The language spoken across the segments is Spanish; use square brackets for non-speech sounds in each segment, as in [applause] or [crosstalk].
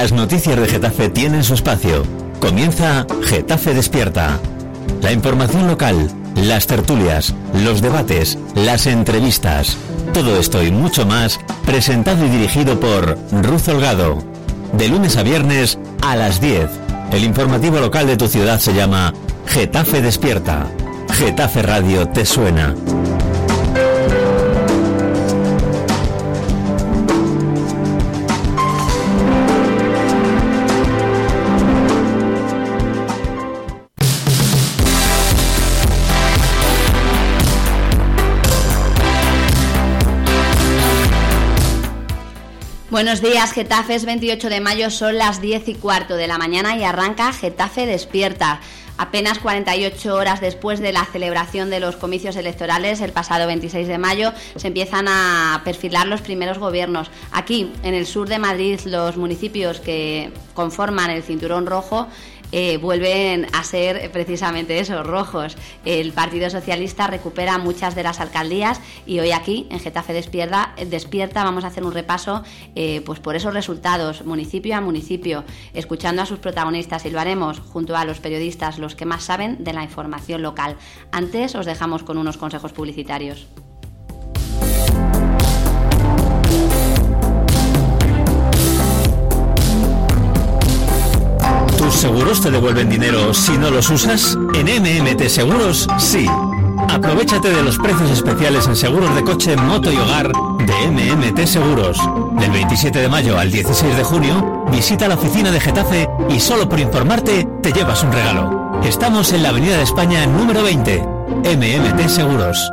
Las noticias de Getafe tienen su espacio. Comienza Getafe Despierta. La información local, las tertulias, los debates, las entrevistas. Todo esto y mucho más presentado y dirigido por Ruz Holgado. De lunes a viernes a las 10. El informativo local de tu ciudad se llama Getafe Despierta. Getafe Radio te suena. Buenos días, Getafe es 28 de mayo, son las 10 y cuarto de la mañana y arranca Getafe Despierta. Apenas 48 horas después de la celebración de los comicios electorales, el pasado 26 de mayo, se empiezan a perfilar los primeros gobiernos. Aquí, en el sur de Madrid, los municipios que conforman el Cinturón Rojo eh, vuelven a ser precisamente esos rojos. El Partido Socialista recupera muchas de las alcaldías y hoy aquí, en Getafe Despierta, despierta vamos a hacer un repaso eh, pues por esos resultados, municipio a municipio, escuchando a sus protagonistas y lo haremos junto a los periodistas, los que más saben de la información local. Antes os dejamos con unos consejos publicitarios. ¿Tus seguros te devuelven dinero si no los usas? En MMT Seguros, sí. Aprovechate de los precios especiales en seguros de coche, moto y hogar de MMT Seguros. Del 27 de mayo al 16 de junio, visita la oficina de Getafe y solo por informarte te llevas un regalo. Estamos en la Avenida de España número 20. MMT Seguros.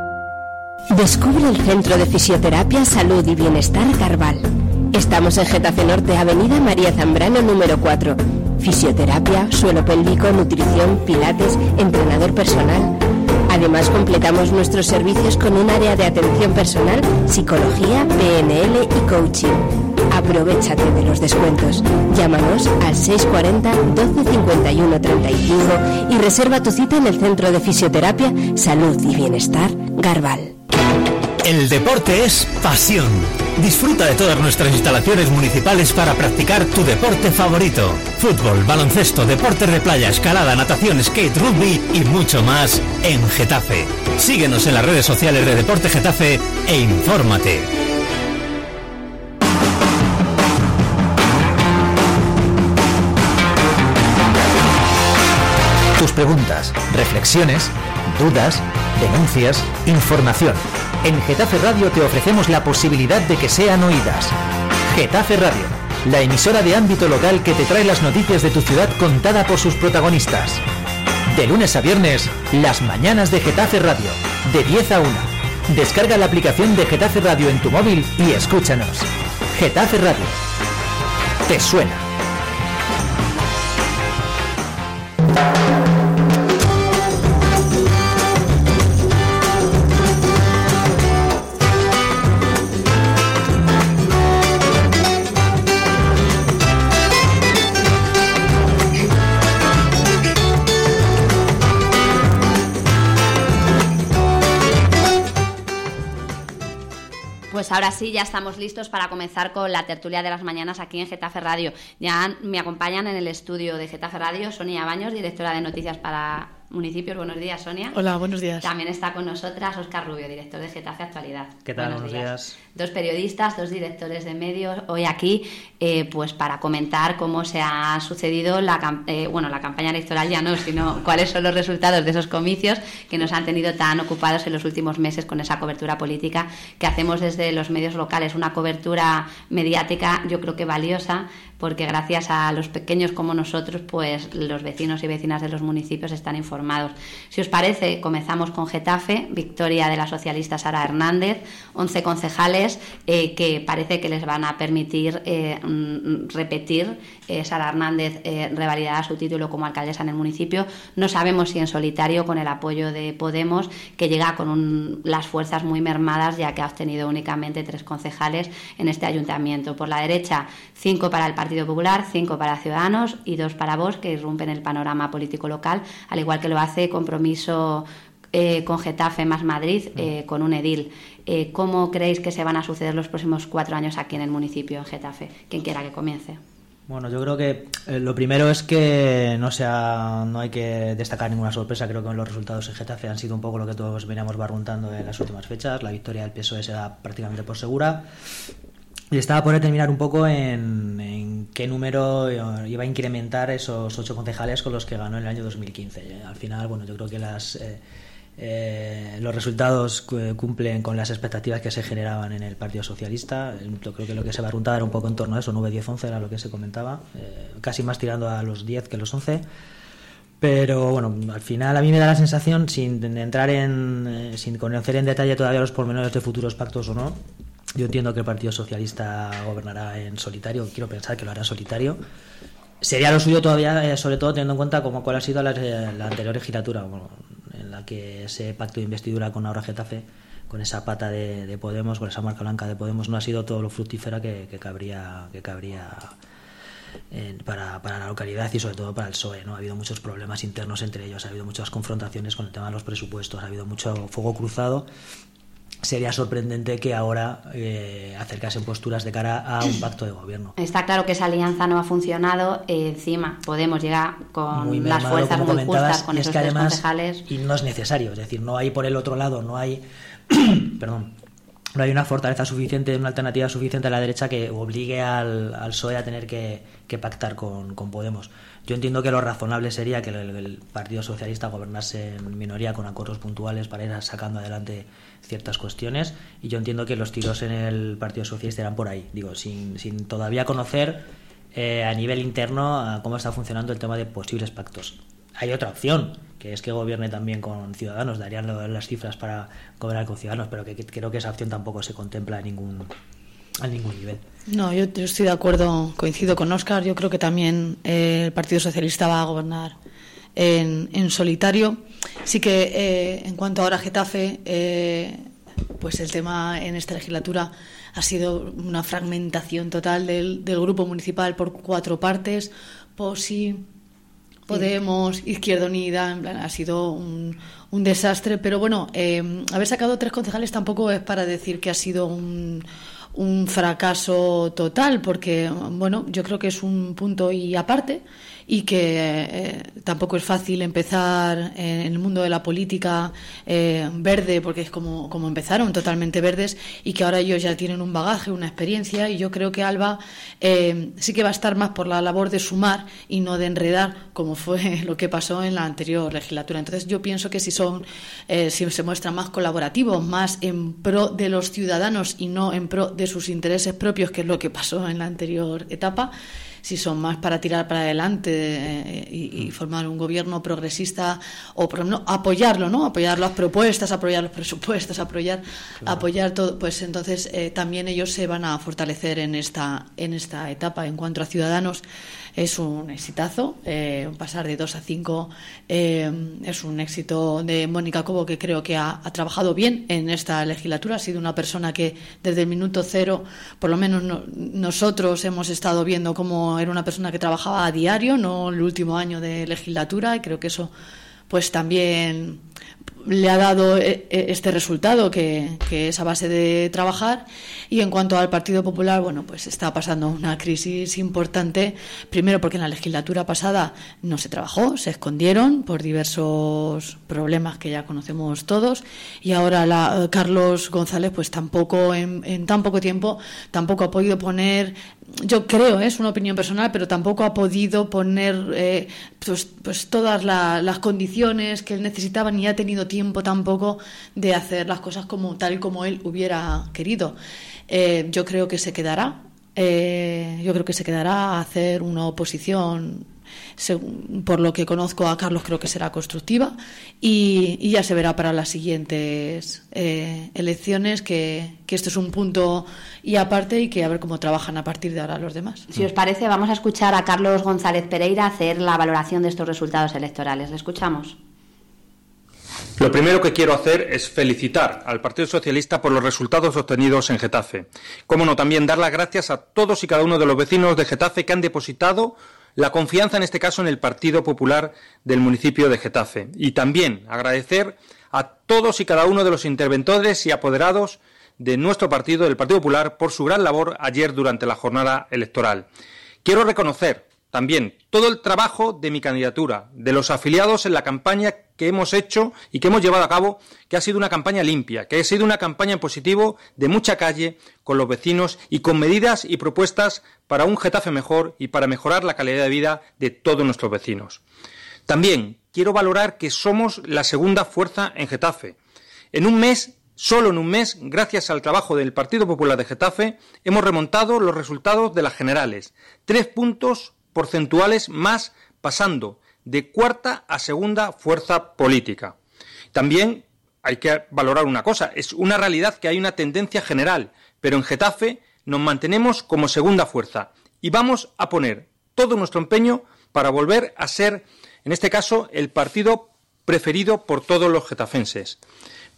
Descubre el Centro de Fisioterapia, Salud y Bienestar Carval. Estamos en Getafe Norte, Avenida María Zambrano número 4 fisioterapia, suelo pélvico, nutrición, pilates, entrenador personal. Además completamos nuestros servicios con un área de atención personal, psicología, PNL y coaching. Aprovechate de los descuentos. Llámanos al 640 12 51 35 y reserva tu cita en el Centro de Fisioterapia, Salud y Bienestar, Garbal. El deporte es pasión. Disfruta de todas nuestras instalaciones municipales para practicar tu deporte favorito. Fútbol, baloncesto, deportes de playa, escalada, natación, skate, rugby y mucho más en Getafe. Síguenos en las redes sociales de Deporte Getafe e infórmate. Tus preguntas, reflexiones, dudas, denuncias, información. En Getafe Radio te ofrecemos la posibilidad de que sean oídas. Getafe Radio, la emisora de ámbito local que te trae las noticias de tu ciudad contada por sus protagonistas. De lunes a viernes, las mañanas de Getafe Radio, de 10 a 1. Descarga la aplicación de Getafe Radio en tu móvil y escúchanos. Getafe Radio. ¿Te suena? Pues ahora sí, ya estamos listos para comenzar con la tertulia de las mañanas aquí en Getafe Radio. Ya me acompañan en el estudio de Getafe Radio Sonia Baños, directora de noticias para municipios. Buenos días, Sonia. Hola, buenos días. También está con nosotras Oscar Rubio, director de Getafe Actualidad. ¿Qué tal? Buenos, días. Dos periodistas, dos directores de medios, hoy aquí, eh, pues para comentar cómo se ha sucedido la, eh, bueno, la campaña electoral ya no, sino [laughs] cuáles son los resultados de esos comicios que nos han tenido tan ocupados en los últimos meses con esa cobertura política que hacemos desde los medios locales, una cobertura mediática yo creo que valiosa porque gracias a los pequeños como nosotros, pues los vecinos y vecinas de los municipios están informados. Si os parece, comenzamos con Getafe, victoria de la socialista Sara Hernández, 11 concejales eh, que parece que les van a permitir eh, mm, repetir. Eh, Sara Hernández revalidará su título como alcaldesa en el municipio. No sabemos si en solitario con el apoyo de Podemos, que llega con las fuerzas muy mermadas, ya que ha obtenido únicamente tres concejales en este ayuntamiento. Por la derecha, cinco para el Partido Popular, cinco para Ciudadanos y dos para Vox, que irrumpen el panorama político local, al igual que lo hace Compromiso eh, con Getafe más Madrid, eh, con un edil. Eh, ¿Cómo creéis que se van a suceder los próximos cuatro años aquí en el municipio, en Getafe? Quien quiera que comience. Bueno, yo creo que eh, lo primero es que no sea, no hay que destacar ninguna sorpresa. Creo que los resultados en Getafe han sido un poco lo que todos veníamos barruntando en las últimas fechas. La victoria del PSOE se da prácticamente por segura. Y estaba por determinar un poco en, qué número iba a incrementar esos ocho concejales con los que ganó en el año 2015. Al final, bueno, yo creo que las, eh, eh, los resultados cumplen con las expectativas que se generaban en el Partido Socialista. Yo creo que lo que se va a runtar era un poco en torno a eso, 9, 10, 11 era lo que se comentaba, eh, casi más tirando a los 10 que los 11. Pero bueno, al final a mí me da la sensación, sin entrar en, sin conocer en detalle todavía los pormenores de futuros pactos o no, yo entiendo que el Partido Socialista gobernará en solitario, quiero pensar que lo hará en solitario. Sería lo suyo todavía, eh, sobre todo teniendo en cuenta cómo, cuál ha sido la, anterior legislatura, en que ese pacto de investidura con Aura Getafe, con esa pata de, Podemos, con esa marca blanca de Podemos, no ha sido todo lo fructífera que, cabría, que cabría eh, para, para, la localidad y sobre todo para el PSOE. ¿no? Ha habido muchos problemas internos entre ellos, ha habido muchas confrontaciones con el tema de los presupuestos, ha habido mucho fuego cruzado sería sorprendente que ahora eh, acercasen posturas de cara a un pacto de gobierno. Está claro que esa alianza no ha funcionado. encima, Podemos llegar con las fuerzas muy justas con esos tres concejales. Y no es necesario. Es decir, no hay por el otro lado, no hay. [clears throat] perdón. No hay una fortaleza suficiente, una alternativa suficiente a la derecha que obligue al, al PSOE a tener que, pactar con, Podemos. Yo entiendo que lo razonable sería que el, el Partido Socialista gobernase en minoría con acuerdos puntuales para ir sacando adelante ciertas cuestiones y yo entiendo que los tiros en el Partido Socialista eran por ahí, digo, sin, sin todavía conocer eh, a nivel interno cómo está funcionando el tema de posibles pactos. Hay otra opción, que es que gobierne también con ciudadanos, darían las cifras para gobernar con ciudadanos, pero que, creo que esa opción tampoco se contempla a ningún, a ningún nivel. No, yo, estoy de acuerdo, coincido con Oscar, yo creo que también eh, el Partido Socialista va a gobernar en, en solitario. Sí que eh, en cuanto ahora Getafe, eh, pues el tema en esta legislatura ha sido una fragmentación total del, grupo municipal por cuatro partes, POSI, Podemos, Izquierda Unida, en plan, ha sido un, un desastre, pero bueno, eh, haber sacado tres concejales tampoco es para decir que ha sido un, un fracaso total, porque bueno, yo creo que es un punto y aparte y que eh, tampoco es fácil empezar en el mundo de la política eh, verde, porque es como, como empezaron, totalmente verdes, y que ahora ellos ya tienen un bagaje, una experiencia, y yo creo que Alba eh, sí que va a estar más por la labor de sumar y no de enredar, como fue [laughs] lo que pasó en la anterior legislatura. Entonces yo pienso que si son, si se muestran más colaborativos, más en pro de los ciudadanos y no en pro de sus intereses propios, que es lo que pasó en la anterior etapa, si son más para tirar para adelante eh, y, formar un gobierno progresista o por ejemplo, apoyarlo, ¿no? Apoyar las propuestas, apoyar los [laughs] presupuestos, apoyar, apoyar todo, pues entonces eh, también ellos se van a fortalecer en esta, en esta etapa. En cuanto a ciudadanos, es un exitazo. Eh, pasar de 2 a 5 eh, es un éxito de Mónica Cobo, que creo que ha, trabajado bien en esta legislatura. Ha sido una persona que desde el minuto cero, por lo menos nosotros hemos estado viendo cómo era una persona que trabajaba a diario, no el último año de legislatura, y creo que eso pues también le ha dado eh, eh, este resultado, que, es a base de trabajar. Y en cuanto al Partido Popular, bueno, pues está pasando una crisis importante. Primero porque en la legislatura pasada no se trabajó, se escondieron por diversos problemas que ya conocemos todos. Y ahora la, eh, Carlos González, pues tampoco, en, en tan poco tiempo, tampoco ha podido poner yo creo, es una opinión personal, pero tampoco ha podido poner eh, pues, pues, todas las condiciones que él necesitaba ni ha tenido tiempo tampoco de hacer las cosas como tal como él hubiera querido. Eh, yo creo que se quedará. Eh, yo creo que se quedará a hacer una oposición por lo que conozco a Carlos, creo que será constructiva y, ya se verá para las siguientes eh, elecciones que, esto es un punto y aparte y que a ver cómo trabajan a partir de ahora los demás. Si os parece, vamos a escuchar a Carlos González Pereira hacer la valoración de estos resultados electorales. ¿Le escuchamos? Lo primero que quiero hacer es felicitar al Partido Socialista por los resultados obtenidos en Getafe. Cómo no, también dar las gracias a todos y cada uno de los vecinos de Getafe que han depositado la confianza en este caso en el Partido Popular del municipio de Getafe. Y también agradecer a todos y cada uno de los interventores y apoderados de nuestro partido, del Partido Popular, por su gran labor ayer durante la jornada electoral. Quiero reconocer también todo el trabajo de mi candidatura, de los afiliados en la campaña que hemos hecho y que hemos llevado a cabo, que ha sido una campaña limpia, que ha sido una campaña en positivo de mucha calle con los vecinos y con medidas y propuestas para un Getafe mejor y para mejorar la calidad de vida de todos nuestros vecinos. También quiero valorar que somos la segunda fuerza en Getafe. En un mes, solo en un mes, gracias al trabajo del Partido Popular de Getafe, hemos remontado los resultados de las generales. Tres puntos porcentuales más, pasando de cuarta a segunda fuerza política. También hay que valorar una cosa, es una realidad que hay una tendencia general, pero en Getafe nos mantenemos como segunda fuerza y vamos a poner todo nuestro empeño para volver a ser, en este caso, el partido preferido por todos los getafenses.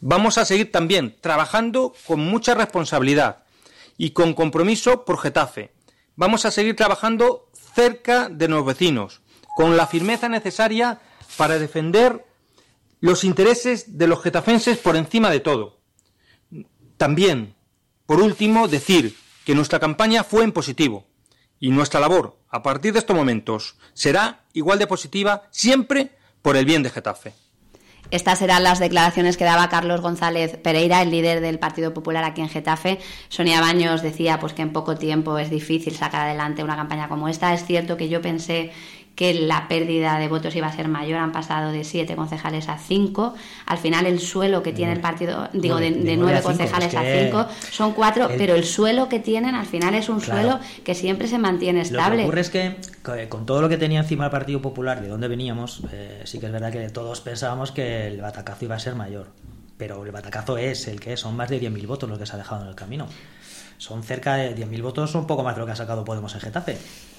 Vamos a seguir también trabajando con mucha responsabilidad y con compromiso por Getafe. Vamos a seguir trabajando cerca de los vecinos, con la firmeza necesaria para defender los intereses de los getafenses por encima de todo. También, por último, decir que nuestra campaña fue en positivo y nuestra labor, a partir de estos momentos, será igual de positiva siempre por el bien de Getafe. Estas eran las declaraciones que daba Carlos González Pereira, el líder del Partido Popular aquí en Getafe. Sonia Baños decía pues que en poco tiempo es difícil sacar adelante una campaña como esta. Es cierto que yo pensé que la pérdida de votos iba a ser mayor, han pasado de siete concejales a cinco. Al final el suelo que tiene el partido, digo, de, nueve concejales a cinco, son cuatro, pero el suelo que tienen al final es un suelo que siempre se mantiene estable. Lo que ocurre es que con todo lo que tenía encima el Partido Popular, de dónde veníamos, eh, sí que es verdad que todos pensábamos que el batacazo iba a ser mayor. Pero el batacazo es el que son más de 10.000 votos los que se ha dejado en el camino. Son cerca de 10.000 votos, un poco más de lo que ha sacado Podemos en Getafe.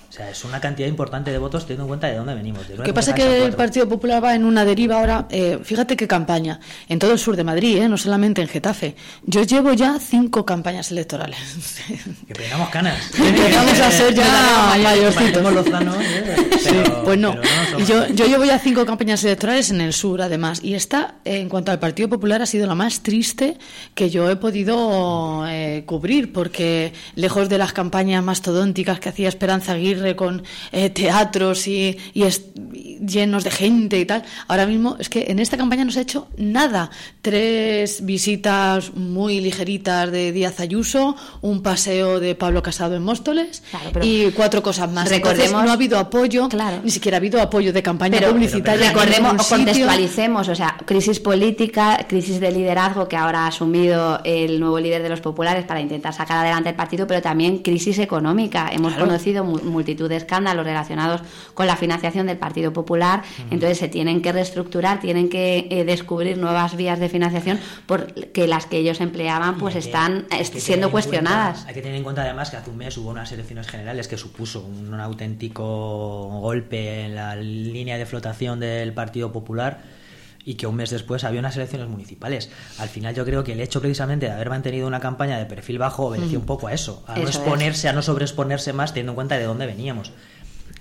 O sea, es una cantidad importante de votos teniendo en cuenta de dónde venimos. Lo que pasa es que el Partido Popular va en una deriva ahora. Eh, fíjate qué campaña. En todo el sur de Madrid, eh, no solamente en Getafe. Yo llevo ya cinco campañas electorales. [laughs] Que pegamos canas. [laughs] Empezamos a ser ya [laughs] mayorcitos. ¿eh? pues no. y yo, yo llevo ya cinco campañas electorales en el sur, además. Y esta, en cuanto al Partido Popular, ha sido la más triste que yo he podido cubrir, porque lejos de las campañas mastodónticas que hacía Esperanza Aguirre, con eh, teatros y, llenos de gente y tal. Ahora mismo es que en esta campaña no se ha hecho nada. Tres visitas muy ligeritas de Díaz Ayuso, un paseo de Pablo Casado en Móstoles y cuatro cosas más. Recordemos, no ha habido apoyo, ni siquiera ha habido apoyo de campaña publicitaria. recordemos o contextualicemos, o sea, crisis política, crisis de liderazgo que ahora ha asumido el nuevo líder de los populares para intentar sacar adelante el partido, pero también crisis económica. Hemos conocido multitud de escándalos relacionados con la financiación del Partido Popular, entonces se tienen que reestructurar, tienen que eh, descubrir nuevas vías de financiación porque las que ellos empleaban pues están siendo cuestionadas. hay que tener en cuenta además que hace un mes hubo unas elecciones generales que supuso un, un auténtico golpe en la línea de flotación del Partido Popular y que un mes después había unas elecciones municipales. Al final yo creo que el hecho precisamente de haber mantenido una campaña de perfil bajo obedeció un poco a eso, a no exponerse, a no sobreexponerse más teniendo en cuenta de dónde veníamos.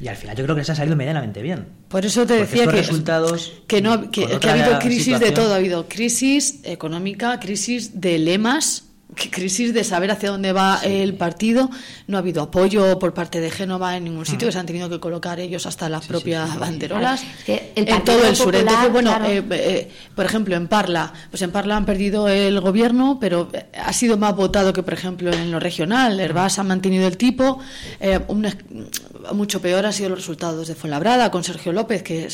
Y al final yo creo que se ha salido medianamente bien. Por eso te decía que, resultados, que, no, que ha habido crisis de todo, ha habido crisis económica, crisis de lemas crisis de saber hacia dónde va el partido. No ha habido apoyo por parte de Génova en ningún sitio, que se han tenido que colocar ellos hasta las propias banderolas. en todo el sur. Entonces, bueno, eh, eh, por ejemplo, en Parla, pues en Parla han perdido el gobierno, pero eh, ha sido más votado que, por ejemplo, en lo regional. Herbás ha mantenido el tipo. mucho peor han sido los resultados de Fuenlabrada con Sergio López, que,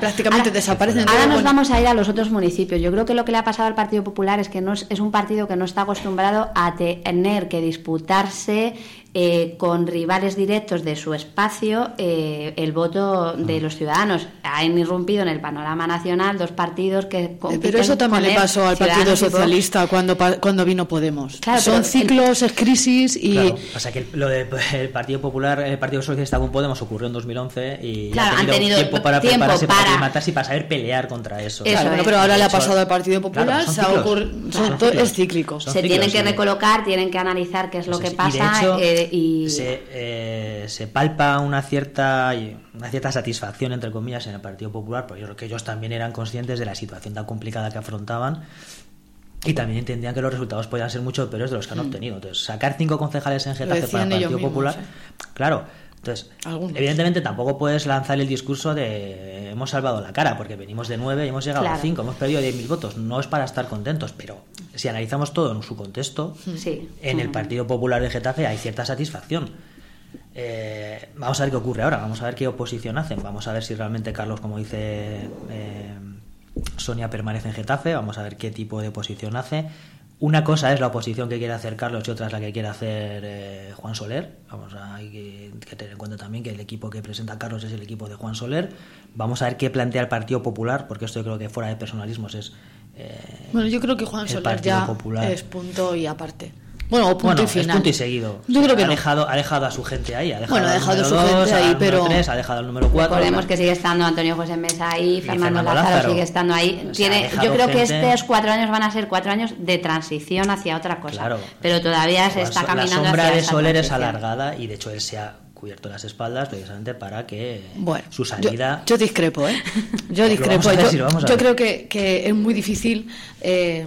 prácticamente desaparecen. Ahora nos vamos a ir a los otros municipios. Yo creo que lo que le ha pasado al Partido Popular es que no es un partido que no está acostumbrado a tener que disputarse eh, con rivales directos de su espacio eh, el voto de los ciudadanos. Han irrumpido en el panorama nacional dos partidos que eh, Pero eso también le pasó al Partido Socialista cuando, cuando vino Podemos. Son ciclos, es crisis y... Claro, pasa que lo del [laughs] Partido Popular, el Partido Socialista con Podemos ocurrió en 2011 y han, tenido tiempo para prepararse para... matarse y para saber pelear contra eso. pero ahora le ha pasado al Partido Popular, es cíclico. Se tienen que recolocar, tienen que analizar qué es lo que pasa. Se, se, palpa una cierta, una cierta satisfacción, entre comillas, en el Partido Popular, porque yo creo que ellos también eran conscientes de la situación tan complicada que afrontaban y también entendían que los resultados podían ser mucho peores de los que han mm. obtenido. Entonces, sacar cinco concejales en Getafe para el Partido Popular, claro, Entonces, evidentemente tampoco puedes lanzar el discurso de hemos salvado la cara, porque venimos de 9 y hemos llegado a 5, hemos perdido 10.000 votos. No es para estar contentos, pero si analizamos todo en su contexto, en el Partido Popular de Getafe hay cierta satisfacción. Eh, vamos a ver qué ocurre ahora, vamos a ver qué oposición hacen, vamos a ver si realmente Carlos, como dice eh, Sonia, permanece en Getafe, vamos a ver qué tipo de oposición hace. Una cosa es la oposición que quiere hacer Carlos y otra es la que quiere hacer eh, Juan Soler. Vamos a, hay que, tener en cuenta también que el equipo que presenta Carlos es el equipo de Juan Soler. Vamos a ver qué plantea el Partido Popular, porque esto yo creo que fuera de personalismos es. Eh, bueno, yo creo que Juan Soler ya es punto y aparte. Bueno, punto y final. punto y seguido. Yo creo que ha, no. dejado, ha dejado a su gente ahí. Ha dejado bueno, ha dejado a su gente ahí, pero. ha dejado el número 4. Recordemos que sigue estando Antonio José Mesa ahí, Fernando, Lázaro, sigue estando ahí. Tiene, yo creo que estos cuatro años van a ser cuatro años de transición hacia otra cosa. Claro. Pero todavía se está caminando La sombra de Soler es alargada y de hecho él se ha cubierto las espaldas precisamente para que su salida. Yo, discrepo, ¿eh? Yo [laughs] discrepo. yo, creo que, que, es muy difícil. Eh,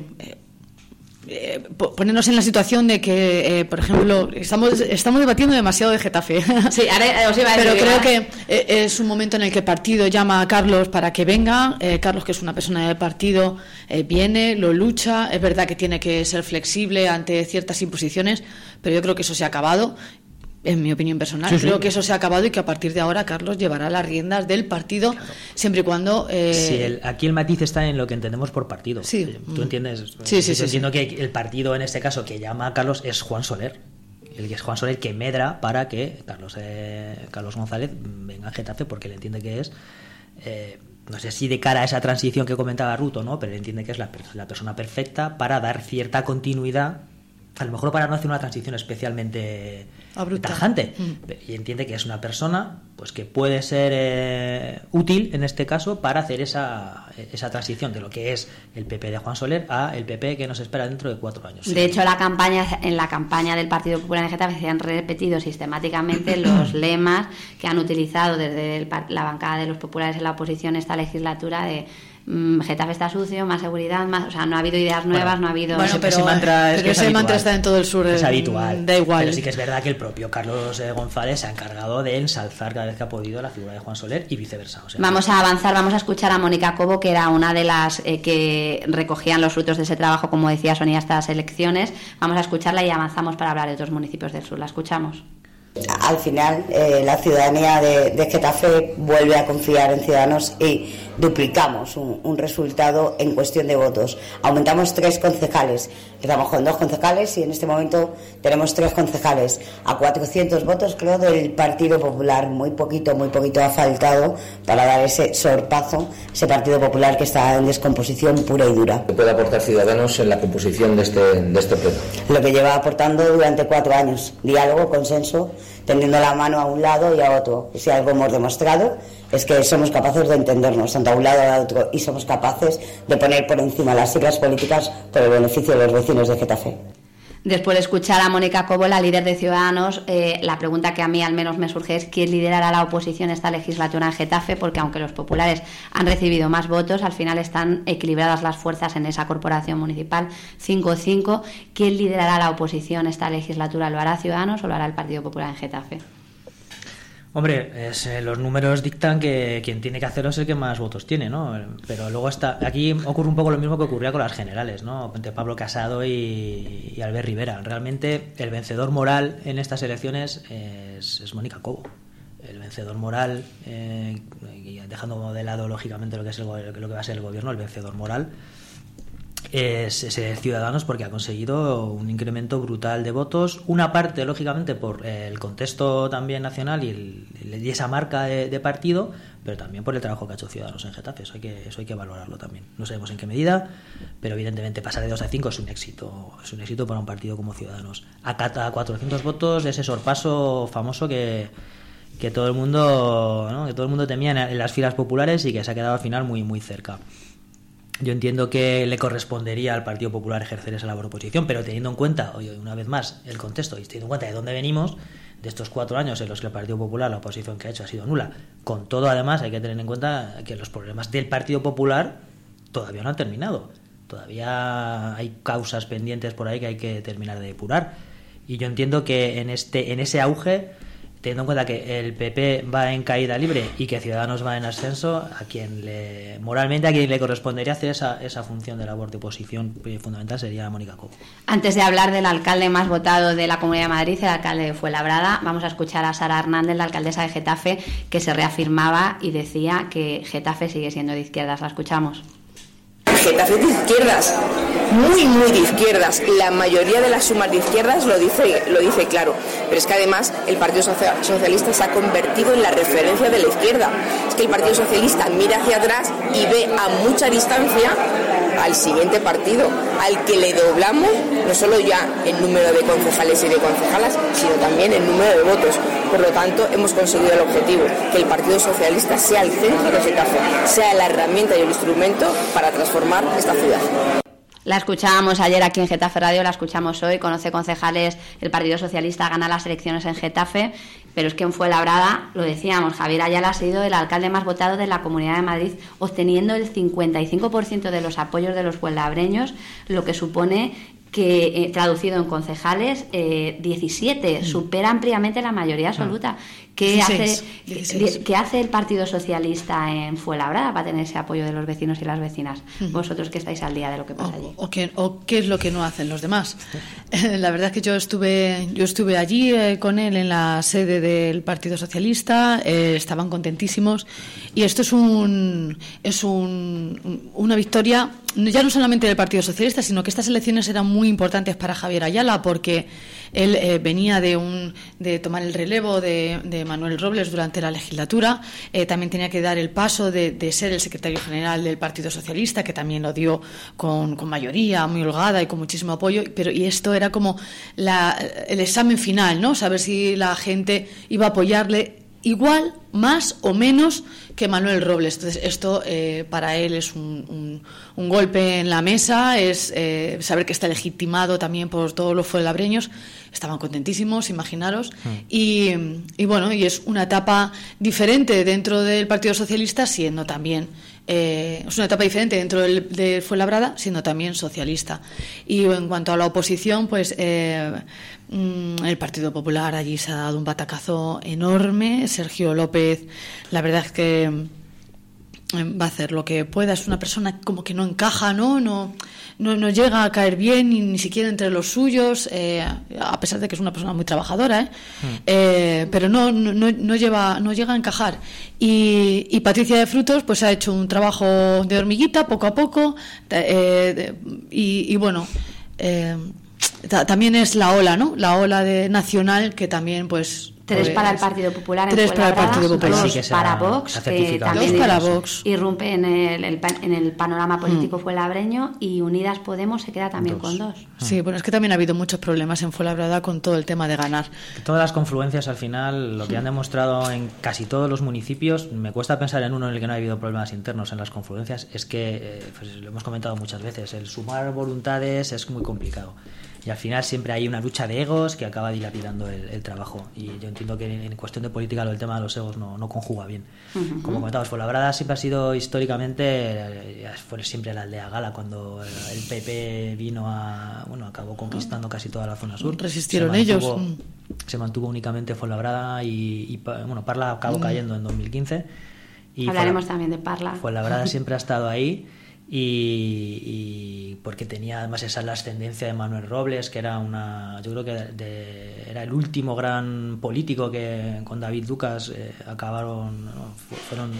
eh, ponernos en la situación de que, eh, por ejemplo, estamos, estamos debatiendo demasiado de Getafe. [laughs] Sí, ahora os iba a decir, Pero creo que eh, es un momento en el que el partido llama a Carlos para que venga. Carlos, que es una persona del partido, viene, lo lucha. Es verdad que tiene que ser flexible ante ciertas imposiciones, pero yo creo que eso se ha acabado en mi opinión personal. Creo que eso se ha acabado y que a partir de ahora Carlos llevará las riendas del partido siempre y cuando. Eh... aquí el matiz está en lo que entendemos por partido. Sí. ¿Tú entiendes? Sí, sí, Yo entiendo que el partido en este caso que llama a Carlos es Juan Soler. El que es Juan Soler que medra para que Carlos, eh, Carlos González venga a Getafe porque él entiende que es. Eh, no sé si de cara a esa transición que comentaba Ruto, ¿no? Pero él entiende que es la, la persona perfecta para dar cierta continuidad a lo mejor para no hacer una transición especialmente tajante mm. y entiende que es una persona pues que puede ser eh, útil en este caso para hacer esa, esa transición de lo que es el PP de Juan Soler a el PP que nos espera dentro de cuatro años. De hecho, la campaña en la campaña del Partido Popular en Getafe se han repetido sistemáticamente [clears throat] los lemas que han utilizado desde la bancada de los populares en la oposición esta legislatura de Getafe está sucio, más seguridad, más, o sea, no ha habido ideas nuevas, no ha habido. Bueno, pero ese mantra, ese mantra está en todo el sur. Es habitual. Da igual. Pero sí que es verdad que el propio Carlos eh, González se ha encargado de ensalzar cada vez que ha podido la figura de Juan Soler y viceversa. vamos a avanzar, vamos a escuchar a Mónica Cobo, que era una de las eh, que recogían los frutos de ese trabajo, como decía Sonia, estas elecciones. Vamos a escucharla y avanzamos para hablar de otros municipios del sur. La escuchamos al final eh, la ciudadanía de, de, Getafe vuelve a confiar en Ciudadanos y duplicamos un, resultado en cuestión de votos. Aumentamos tres concejales. Estamos con dos concejales y en este momento tenemos tres concejales. A 400 votos, creo, del Partido Popular. Muy poquito, muy poquito ha faltado para dar ese sorpazo, ese Partido Popular que está en descomposición pura y dura. ¿Qué puede aportar Ciudadanos en la composición de este, de este pleno? Lo que lleva aportando durante cuatro años. Diálogo, consenso tendiendo la mano a un lado y a otro. Si algo hemos demostrado es que somos capaces de entendernos tanto a un lado como a otro y somos capaces de poner por encima las siglas políticas por el beneficio de los vecinos de Getafe. Después de escuchar a Mónica Cobo, la líder de Ciudadanos, eh, la pregunta que a mí al menos me surge es quién liderará la oposición esta legislatura en Getafe, porque aunque los populares han recibido más votos, al final están equilibradas las fuerzas en esa corporación municipal 5-5. ¿Quién liderará la oposición esta legislatura? ¿Lo hará Ciudadanos o lo hará el Partido Popular en Getafe? Hombre, eh, los números dictan que quien tiene que hacerlo es el que más votos tiene, ¿no? Pero luego está. Aquí ocurre un poco lo mismo que ocurría con las generales, ¿no? Entre Pablo Casado y, Albert Rivera. Realmente el vencedor moral en estas elecciones es, Mónica Cobo. El vencedor moral, eh, dejando de lado lógicamente lo que, es lo que va a ser el gobierno, el vencedor moral es, ese Ciudadanos porque ha conseguido un incremento brutal de votos. Una parte, lógicamente, por el contexto también nacional y, esa marca de, partido, pero también por el trabajo que ha hecho Ciudadanos en Getafe. Eso hay, que, eso hay que valorarlo también. No sabemos en qué medida, pero evidentemente pasar de 2 a 5 es un éxito. Es un éxito para un partido como Ciudadanos. Acata 400 votos, ese sorpaso famoso que que todo el mundo que todo el mundo temía en las filas populares y que se ha quedado al final muy muy cerca. Yo entiendo que le correspondería al Partido Popular ejercer esa labor oposición, pero teniendo en cuenta, oye, una vez más, el contexto y teniendo en cuenta de dónde venimos, de estos cuatro años en los que el Partido Popular, la oposición que ha hecho, ha sido nula. Con todo, además, hay que tener en cuenta que los problemas del Partido Popular todavía no han terminado. Todavía hay causas pendientes por ahí que hay que terminar de depurar. Y yo entiendo que en, este, en ese auge teniendo en cuenta que el PP va en caída libre y que Ciudadanos va en ascenso, a quien le moralmente a quien le correspondería hacer esa, esa función de labor de oposición fundamental sería Mónica Cobo. Antes de hablar del alcalde más votado de la Comunidad de Madrid, el alcalde fue Labrada, vamos a escuchar a Sara Hernández, la alcaldesa de Getafe, que se reafirmaba y decía que Getafe sigue siendo de izquierdas. La escuchamos. Getafe de izquierdas, muy, muy de izquierdas. La mayoría de las sumas de izquierdas lo dice, lo dice claro. Pero es que además el Partido Socialista se ha convertido en la referencia de la izquierda. Es que el Partido Socialista mira hacia atrás y ve a mucha distancia al siguiente partido, al que le doblamos no solo ya el número de concejales y de concejalas, sino también el número de votos. Por lo tanto, hemos conseguido el objetivo, que el Partido Socialista sea el centro de café, sea la herramienta y el instrumento para transformar esta ciudad. La escuchábamos ayer aquí en Getafe Radio, la escuchamos hoy, conoce concejales, el Partido Socialista gana las elecciones en Getafe, pero es que en Fuenlabrada, lo decíamos, Javier Ayala ha sido el alcalde más votado de la Comunidad de Madrid, obteniendo el 55% de los apoyos de los fuenlabreños, lo que supone que eh, traducido en concejales, 17, eh, mm. supera ampliamente la mayoría absoluta. ¿Qué, hace, ¿Qué hace el Partido Socialista en Fuenlabrada para tener ese apoyo de los vecinos y las vecinas? Vosotros que estáis al día de lo que pasa allí. O, qué, o, qué, es lo que no hacen los demás? [laughs] la verdad es que yo estuve, yo estuve allí eh, con él en la sede del Partido Socialista, estaban contentísimos y esto es, un, es un, una victoria ya no solamente del Partido Socialista, sino que estas elecciones eran muy importantes para Javier Ayala porque él eh, venía de, un, de tomar el relevo de, Manuel Robles durante la legislatura, eh, también tenía que dar el paso de, ser el secretario general del Partido Socialista, que también lo dio con, con mayoría, muy holgada y con muchísimo apoyo, pero y esto era como la, el examen final, ¿no? Saber si la gente iba a apoyarle igual, más o menos que Manuel Robles. Entonces, esto eh, para él es un, golpe en la mesa, es eh, saber que está legitimado también por todos los fuelabreños. Estaban contentísimos, imaginaros. Mm. Y, y, bueno, y es una etapa diferente dentro del Partido Socialista, siendo también eh, es una etapa diferente dentro del, de Fuenlabrada, siendo también socialista. Y en cuanto a la oposición, pues eh, mm, el Partido Popular allí se ha dado un batacazo enorme. Sergio López, la verdad es que va a hacer lo que pueda. Es una persona como que no encaja, ¿no? No, no, llega a caer bien ni, ni siquiera entre los suyos, eh, a pesar de que es una persona muy trabajadora, ¿eh? Mm. eh pero no, no, no, lleva, no llega a encajar. Y, y, Patricia de Frutos pues ha hecho un trabajo de hormiguita poco a poco eh, y, y, bueno. también es la ola, ¿no? La ola de nacional que también pues Tres para el Partido Popular. Tres para el Partido Popular. Dos para Vox, que también para Vox. irrumpe en el, en el panorama político mm. fuelabreño y Unidas Podemos se queda también con dos. Sí, bueno, es que también ha habido muchos problemas en Fuenlabrada con todo el tema de ganar. Todas las confluencias al final, lo que han demostrado en casi todos los municipios, me cuesta pensar en uno en el que no ha habido problemas internos en las confluencias, es que, eh, pues, lo hemos comentado muchas veces, el sumar voluntades es muy complicado y al final siempre hay una lucha de egos que acaba dilapidando el, trabajo. Y yo entiendo que en, cuestión de política lo del tema de los egos no, no conjuga bien. Como comentamos, Fuenlabrada siempre ha sido históricamente, eh, fue siempre la aldea gala cuando el PP vino a, bueno, acabó conquistando casi toda la zona sur. Resistieron ellos. Se mantuvo únicamente Fuenlabrada y, y bueno, Parla acabó cayendo en 2015. Y Hablaremos también de Parla. Fuenlabrada siempre ha estado ahí y, porque tenía además esa la ascendencia de Manuel Robles, que era una, yo creo que era el último gran político que con David Lucas eh, acabaron, fueron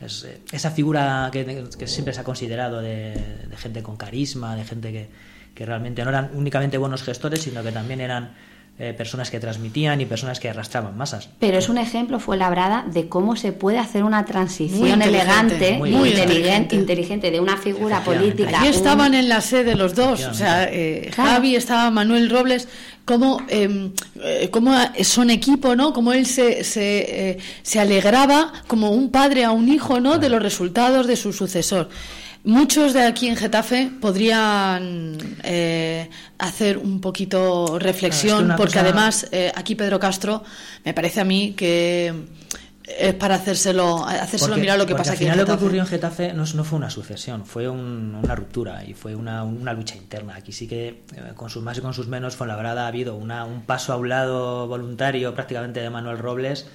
eh, esa figura que, siempre se ha considerado de, gente con carisma, de gente que, que realmente no eran únicamente buenos gestores, sino que también eran eh, personas que transmitían y personas que arrastraban masas. Pero es un ejemplo, fue labrada, de cómo se puede hacer una transición elegante, muy, inteligente, inteligente, de una figura política. Allí estaban en la sede los dos, o sea, eh, Javi, estaba Manuel Robles, cómo, em, eh, cómo son equipo, ¿no? Cómo él se, se, se, alegraba como un padre a un hijo, ¿no? De los resultados de su sucesor. Muchos de aquí en Getafe podrían eh, hacer un poquito reflexión, porque además eh, aquí Pedro Castro me parece a mí que es para hacérselo, hacérselo Porque- mirar lo que pasa al aquí en final lo que ocurrió en Getafe no, no fue una sucesión, fue un- una ruptura y fue una, una lucha interna. Aquí sí que, eh, con sus más y con sus menos, Fuenlabrada ha habido una, un paso a un lado voluntario prácticamente de Manuel Robles,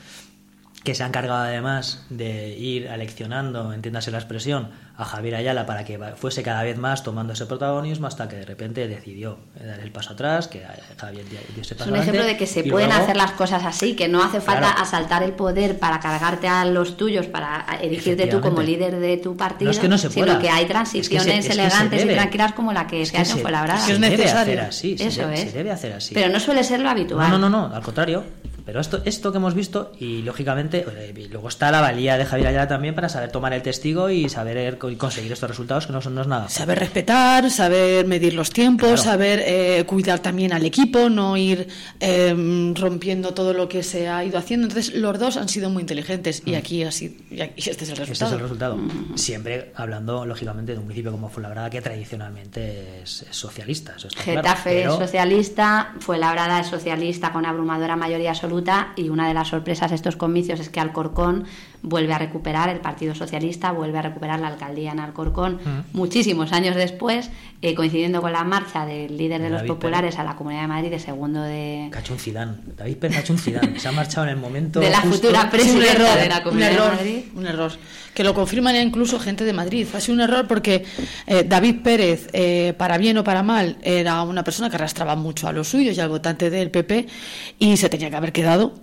que se ha encargado además de ir aleccionando, entiéndase la expresión, a Javier Ayala para que fuese cada vez más tomando ese protagonismo hasta que de repente decidió eh, dar el paso atrás, que Javier dio ese Es paso un ejemplo adelante, de que se y pueden luego- hacer las cosas así, que no hace falta Claro. asaltar el poder para cargarte a los tuyos, para erigirte tú como líder de tu partido, No es que no se sino que hay Es que transiciones se- es que se elegantes y debe. tranquilas como la que Es se hace en Fuenlabrada. se debe hacer así, se Eso debe- es. se debe hacer así. Pero no suele ser lo habitual. No, no, no, no, al contrario. Pero esto, esto que hemos visto, y lógicamente, eh, y luego está la valía de Javier Ayala también para saber tomar el testigo y saber co- y conseguir estos resultados que no son no es nada. Saber respetar, saber medir los tiempos, Claro. saber eh, cuidar también al equipo, no ir eh, rompiendo todo lo que se ha ido haciendo. Entonces, los dos han sido muy inteligentes y aquí así, y este es el Este resultado. es el resultado. Siempre hablando, lógicamente, de un municipio como Fuenlabrada que tradicionalmente es, es socialista. Eso está claro. Getafe Pero- es socialista, Fuenlabrada es socialista con abrumadora mayoría absoluta y una de las sorpresas de estos comicios es que Alcorcón vuelve a recuperar, el Partido Socialista vuelve a recuperar la alcaldía en Alcorcón Mm. muchísimos años después, eh, coincidiendo con la marcha del líder de los populares a la Comunidad de Madrid de segundo de... Zidane. David Pérez un Zidane. Se ha marchado en el momento De la justo. futura Sí, un presidenta error, de la un Comunidad error, de Madrid. un error. Que lo confirman incluso gente de Madrid. Ha sido un error porque eh, David Pérez, eh, para bien o para mal, era una persona que arrastraba mucho a los suyos y al votante del PP y se tenía que haber quedado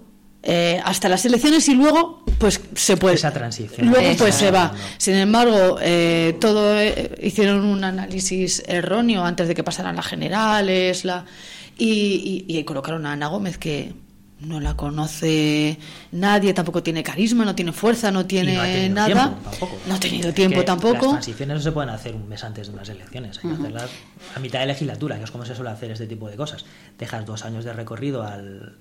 eh, hasta las elecciones y luego pues se puede Esa transición. luego pues es. se va sin embargo eh, todo eh, hicieron un análisis erróneo antes de que pasaran las generales la y, y- y colocaron a Ana Gómez que no la conoce nadie, tampoco tiene carisma, no tiene fuerza, no Y tiene no ha tenido nada. tiempo. No ha tenido Es tiempo que tampoco. Las transiciones no se pueden hacer un mes antes de unas elecciones, hay que hacerlas a mitad de legislatura, que es como se suele hacer este tipo de cosas. Dejas dos años de recorrido al,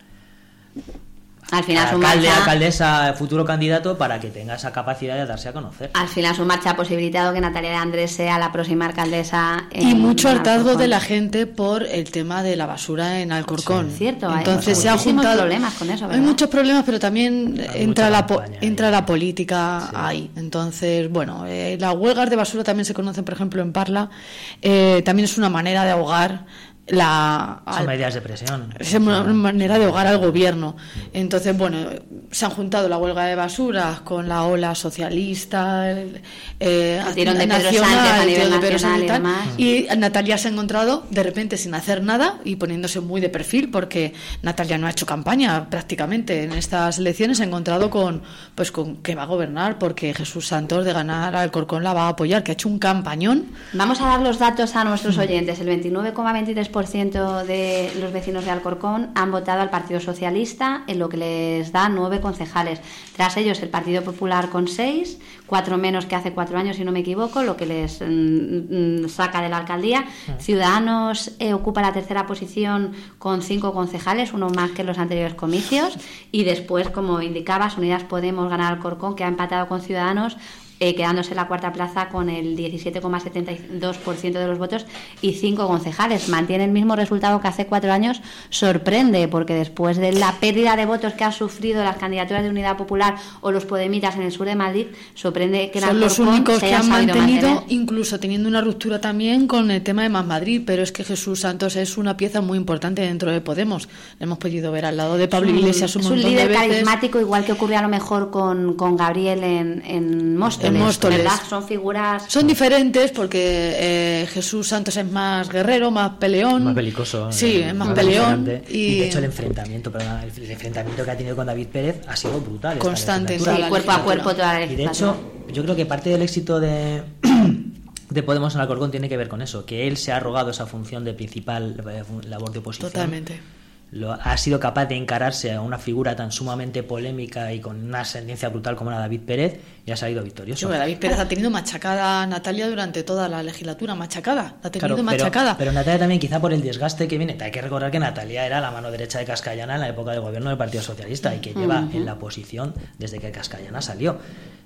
Al final su alcalde, marcha... alcaldesa, futuro candidato para que tenga esa capacidad de darse a conocer. Al final su marcha ha posibilitado que Natalia de Andrés sea la próxima alcaldesa. Y en mucho hartazgo de la gente por el tema de la basura en Alcorcón. Sí, cierto, hay Entonces se ha juntado problemas con eso, Hay muchos problemas, pero también Hay entra la campaña entra ahí. la política ahí. Entonces, bueno, eh, las huelgas de basura también se conocen, por ejemplo, en Parla. Eh, también es una manera de ahogar la Son medidas de presión. es una manera de ahogar al gobierno. Entonces, bueno, se han juntado la huelga de basuras con la ola socialista, el, eh, El tirón de Pedro nacional, Sánchez a el nivel tirón de Pedro y y Natalia se ha encontrado de repente sin hacer nada y poniéndose muy de perfil porque Natalia no ha hecho campaña prácticamente en estas elecciones. Se ha encontrado con, pues, con que va a gobernar porque Jesús Santos de ganar al Corcón la va a apoyar, que ha hecho un campañón. Vamos a dar los datos a Mm. nuestros oyentes. El 29,23% de los vecinos de Alcorcón han votado al Partido Socialista, en lo que les da nueve concejales. Tras ellos, el Partido Popular con seis, cuatro menos que hace cuatro años, si no me equivoco, lo que les mm, mm, saca de la alcaldía. Ciudadanos eh, ocupa la tercera posición con cinco concejales, uno más que en los anteriores comicios. Y después, como indicabas, Unidas Podemos ganar Alcorcón, que ha empatado con Ciudadanos eh, quedándose en la cuarta plaza con el 17,72% de los votos y cinco concejales. Mantiene el mismo resultado que hace cuatro años. Sorprende, porque después de la pérdida de votos que han sufrido las candidaturas de Unidad Popular o los Podemitas en el sur de Madrid, sorprende que Son los únicos que han mantenido, mantener. incluso teniendo una ruptura también con el tema de Más Madrid, pero es que Jesús Santos es una pieza muy importante dentro de Podemos. Le hemos podido ver al lado de Pablo Iglesias un es un montón líder de veces. carismático, igual que ocurrió a lo mejor con, con Gabriel en, en. En Móstoles. ¿verdad? Son figuras Son diferentes porque eh, Jesús Santos es más guerrero, más peleón. Más belicoso. Sí, eh, es más más peleón. Y, de hecho, el enfrentamiento, perdona, el, enfrentamiento que ha tenido con David Pérez ha sido brutal. Constante, sí, cuerpo a cuerpo toda la Y de hecho, yo creo que parte del éxito de, [clears throat] de Podemos en Alcorcón tiene que ver con eso, que él se ha arrogado esa función de principal eh, labor de oposición. Totalmente. Lo, ha sido capaz de encararse a una figura tan sumamente polémica y con una ascendencia brutal como la de David Pérez y ha salido victorioso. Yo, David Pérez ha tenido machacada a Natalia durante toda la legislatura, machacada, la ha tenido Claro, machacada. pero Natalia también, quizá por el desgaste que viene. Hay que recordar que Natalia era la mano derecha de Cascallana en la época de gobierno del Partido Socialista y que lleva en la posición desde que Cascallana salió.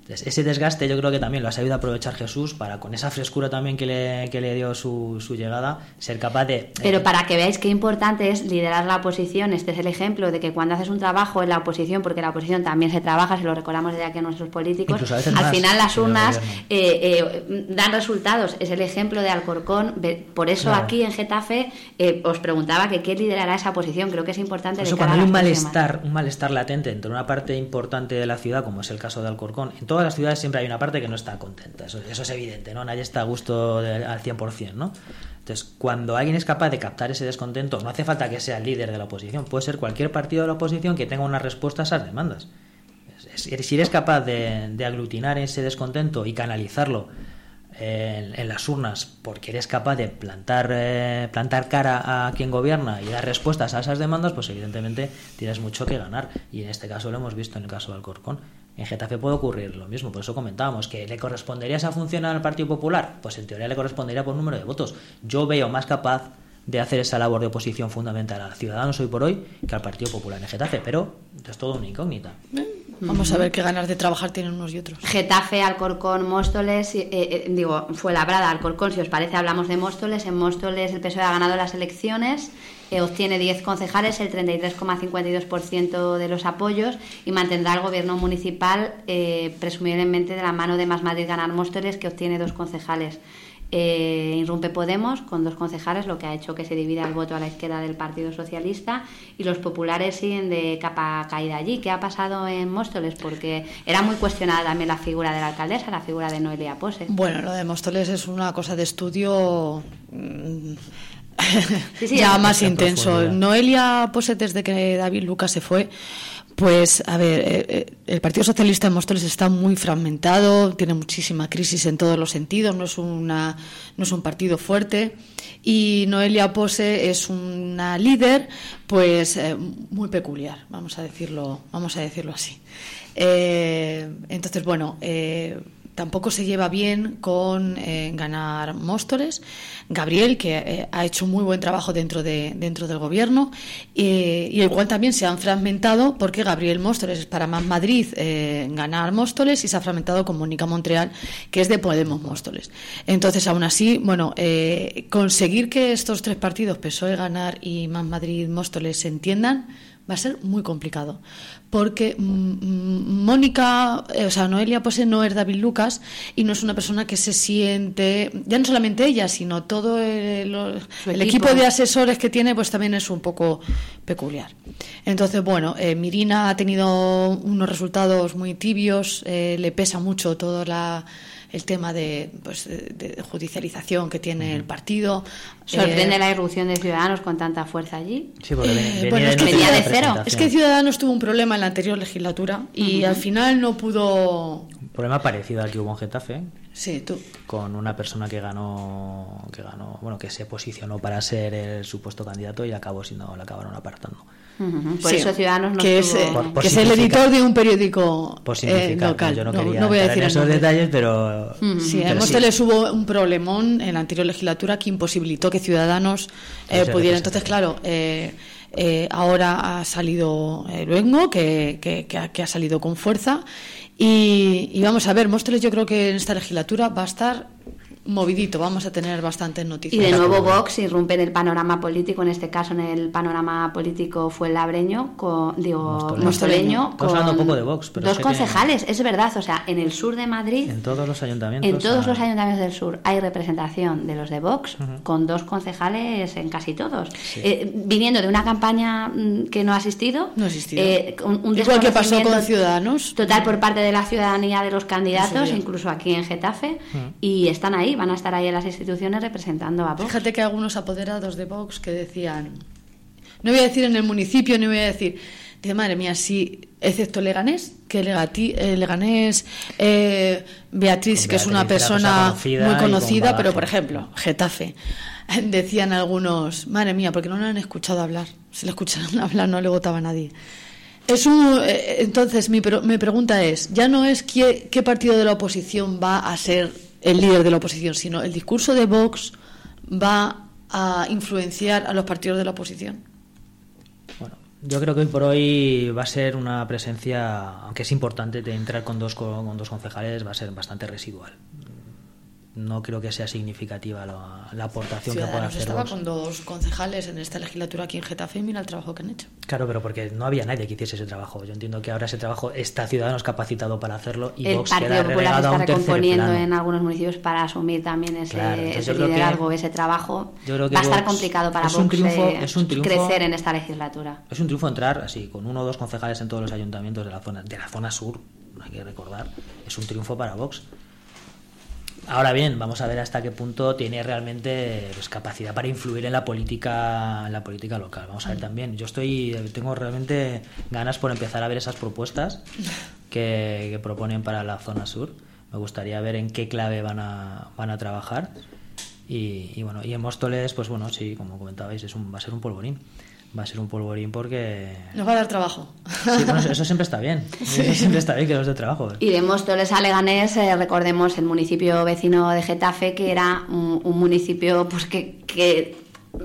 Ese desgaste yo creo que también lo ha sabido aprovechar Jesús para con esa frescura también que le, que le dio su, su llegada, ser capaz de... Pero para que veáis qué importante es liderar la oposición, este es el ejemplo de que cuando haces un trabajo en la oposición, porque la oposición también se trabaja, se lo recordamos desde aquí a nuestros políticos, al final las urnas eh, eh, dan resultados, es el ejemplo de Alcorcón, por eso aquí en Getafe eh, os preguntaba que qué liderará esa oposición, creo que es importante... Eso cuando hay un malestar, un malestar latente entre una parte importante de la ciudad, como es el caso de Alcorcón, todas las ciudades siempre hay una parte que no está contenta, eso, es evidente, ¿no? Nadie está a gusto al 100%, ¿no? Entonces, cuando alguien es capaz de captar ese descontento, no hace falta que sea el líder de la oposición, puede ser cualquier partido de la oposición que tenga una respuesta a esas demandas. Si eres capaz de, aglutinar ese descontento y canalizarlo en, las urnas porque eres capaz de plantar, eh, plantar cara a quien gobierna y dar respuestas a esas demandas, pues evidentemente tienes mucho que ganar. Y en este caso lo hemos visto en el caso de Alcorcón. En Getafe puede ocurrir lo mismo, por eso comentábamos que le correspondería esa función al Partido Popular, pues en teoría le correspondería por número de votos. Yo veo más capaz de hacer esa labor de oposición fundamental a Ciudadanos hoy por hoy que al Partido Popular en Getafe, pero es todo una incógnita. Vamos a ver qué ganas de trabajar tienen unos y otros. Getafe, Alcorcón, Móstoles, eh, eh, digo, fue labrada Alcorcón, si os parece hablamos de Móstoles. En Móstoles el PSOE ha ganado las elecciones obtiene 10 concejales, el 33,52% de los apoyos y mantendrá el gobierno municipal eh, presumiblemente de la mano de Más Madrid Ganar Móstoles, que obtiene dos concejales. Eh, irrumpe Podemos con dos concejales, lo que ha hecho que se divida el voto a la izquierda del Partido Socialista y los populares siguen de capa caída allí. ¿Qué ha pasado en Móstoles? Porque era muy cuestionada también la figura de la alcaldesa, la figura de Noelia Pose. Bueno, lo de Móstoles es una cosa de estudio ya más intenso. Noelia Poset, desde que David Lucas se fue, pues, a ver, eh, eh, el Partido Socialista de Móstoles está muy fragmentado, tiene muchísima crisis en todos los sentidos, no es, una, no es un partido fuerte. Y Noelia Pose es una líder, pues, eh, muy peculiar, vamos a decirlo, vamos a decirlo así. entonces, bueno tampoco se lleva bien con eh, ganar Móstoles. Gabriel, que eh, ha hecho muy buen trabajo dentro, de, dentro del gobierno, y igual también se han fragmentado porque Gabriel Móstoles es para más Madrid eh, ganar Móstoles y se ha fragmentado con Mónica Montreal, que es de Podemos Móstoles. Entonces, aún así, bueno, conseguir que estos tres partidos, PSOE, Ganar y Más Madrid Móstoles, se entiendan va a ser muy complicado. Porque mm, mm, Mónica, eh, o sea, Noelia Pose no es David Lucas y no es una persona que se siente, ya no solamente ella, sino todo el, equipo. de asesores que tiene, pues también es un poco peculiar. Entonces, bueno, eh, Mirina ha tenido unos resultados muy tibios, eh, le pesa mucho toda la el tema de, pues, de, judicialización que tiene el partido. ¿Sorprende eh, la irrupción de Ciudadanos con tanta fuerza allí? Sí, porque eh, venía, de cero. Es que Ciudadanos tuvo un problema en la anterior legislatura y al final no pudo... Un problema parecido al que hubo en Getafe. Sí, tú. Con una persona que ganó, que ganó, bueno, que se posicionó para ser el supuesto candidato y acabó siendo, la acabaron apartando. Por eso Ciudadanos no que, es, eh, que es el editor de un periódico eh, local. Yo no, quería voy a decir esos detalles, pero. Sí, pero sí. les hubo un problemón en la anterior legislatura que imposibilitó que Ciudadanos eh, pudieran. Entonces, claro. Eh, eh, ahora ha salido Luengo, que, que, que, ha, que, ha, salido con fuerza. Y, vamos a ver, Móstoles yo creo que en esta legislatura va a estar movidito, vamos a tener bastantes noticias. Y de nuevo Vox irrumpe en el panorama político, en este caso en el panorama político fue el labreño, con, digo, mostoleño, con un poco de Vox, dos concejales, es verdad, o sea, en el sur de Madrid, en todos los ayuntamientos, en todos los ayuntamientos del sur hay representación de los de Vox, con dos concejales en casi todos, eh, viniendo de una campaña mm, que no ha asistido, no ha asistido. Eh, un, Igual que pasó con Ciudadanos, total por parte de la ciudadanía de los candidatos, incluso aquí en Getafe, y están ahí van a estar ahí en las instituciones representando a Vox. Fíjate que algunos apoderados de Vox que decían, no voy a decir en el municipio, ni voy a decir, de madre mía, si, excepto Leganés, que eh, Leganés, eh, Beatriz, que es una persona, muy conocida, pero por ejemplo, Getafe, [laughs] decían algunos, madre mía, porque no lo han escuchado hablar, si le escucharan [laughs] hablar no le votaba a nadie. Es un, eh, entonces, mi, mi pregunta es, ya no es qué, qué partido de la oposición va a ser el líder de la oposición, sino el discurso de Vox va a influenciar a los partidos de la oposición. Bueno, Yo creo que hoy por hoy va a ser una presencia, aunque es importante de entrar con dos, con dos concejales, va a ser bastante residual no creo que sea significativa la, aportación que pueda hacer. estaba con dos concejales en esta legislatura aquí en Getafe y mira el trabajo que han hecho. Claro, pero porque no había nadie que hiciese ese trabajo. Yo entiendo que ahora ese trabajo está Ciudadanos capacitado para hacerlo y el Vox Partido queda Popular está recomponiendo en algunos municipios para asumir también ese, ese liderazgo, ese trabajo. va a estar complicado para Vox eh, crecer en esta legislatura. Es un triunfo entrar así con uno o dos concejales en todos los ayuntamientos de la zona de la zona sur, hay que recordar. Es un triunfo para Vox Ahora bien, vamos a ver hasta qué punto tiene realmente pues, capacidad para influir en la política, en la política local. Vamos a ver también. Yo estoy, tengo realmente ganas por empezar a ver esas propuestas [laughs] que, proponen para la zona sur. Me gustaría ver en qué clave van a, van a trabajar. Y, y bueno, y en Móstoles, pues bueno, sí, como comentabais, es un, va a ser un polvorín va a ser un polvorín porque... Nos va a dar trabajo. Sí, bueno, eso siempre está bien. [laughs] Eso siempre está bien que nos dé trabajo. Y de Móstoles a Leganés, eh, recordemos el municipio vecino de Getafe, que era un, un municipio pues que, que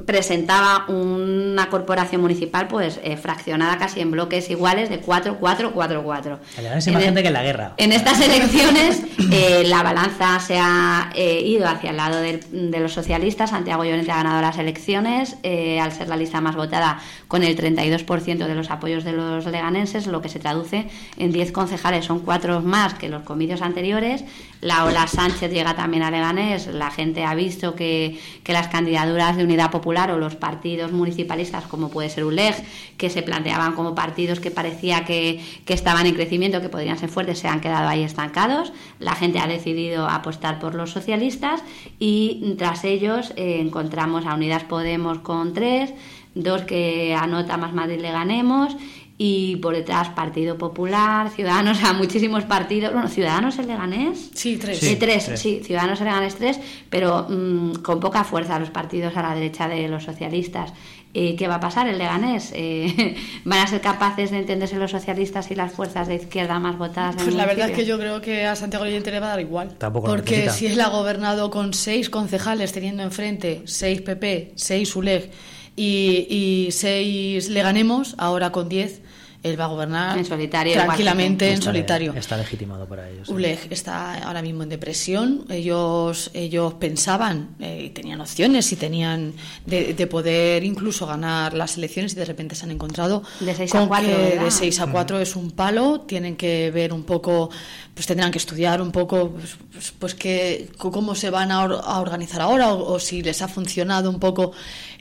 presentaba una corporación municipal pues eh, fraccionada casi en bloques iguales de 4, 4, 4, 4. Es más gente que en la guerra. En estas elecciones [laughs] eh, la balanza se ha eh, ido hacia el lado de, los socialistas. Santiago Llorente ha ganado las elecciones al ser la lista más votada con el 32% de los apoyos de los leganenses, lo que se traduce en 10 concejales. Son cuatro más que los comicios anteriores. La Ola Sánchez llega también a Leganés. La gente ha visto que, que las candidaturas de unidad Popular o los partidos municipalistas, como puede ser ULEG, que se planteaban como partidos que parecía que, estaban en crecimiento, que podrían ser fuertes, se han quedado ahí estancados. La gente ha decidido apostar por los socialistas y tras ellos eh, encontramos a Unidas Podemos con tres, dos que anota más Madrid le ganemos y por detrás Partido Popular, Ciudadanos, [laughs] a muchísimos partidos. Bueno, Ciudadanos el Leganés. Sí, tres. Sí, tres, sí, Ciudadanos el Leganés tres, pero mm, con poca fuerza los partidos a la derecha de los socialistas. Eh, ¿Qué va a pasar el Leganés? Eh, [laughs] ¿Van a ser capaces de entenderse los socialistas y las fuerzas de izquierda más votadas? Pues la verdad es que yo creo que a Santiago Llorente le va a dar igual. Tampoco porque si él ha gobernado con seis concejales teniendo enfrente seis PP, seis ULEG y, y seis Leganemos, ahora con diez él va a gobernar en solitario, tranquilamente en solitario. Está legitimado para ellos. ULEG está ahora mismo en depresión. Ellos, ellos pensaban, eh, tenían opciones y tenían de, poder incluso ganar las elecciones y de repente se han encontrado de 6 a 4. de 6 a 4 es un palo. Tienen que ver un poco, pues tendrán que estudiar un poco, pues, pues, pues que, cómo se van a, organizar ahora o, si les ha funcionado un poco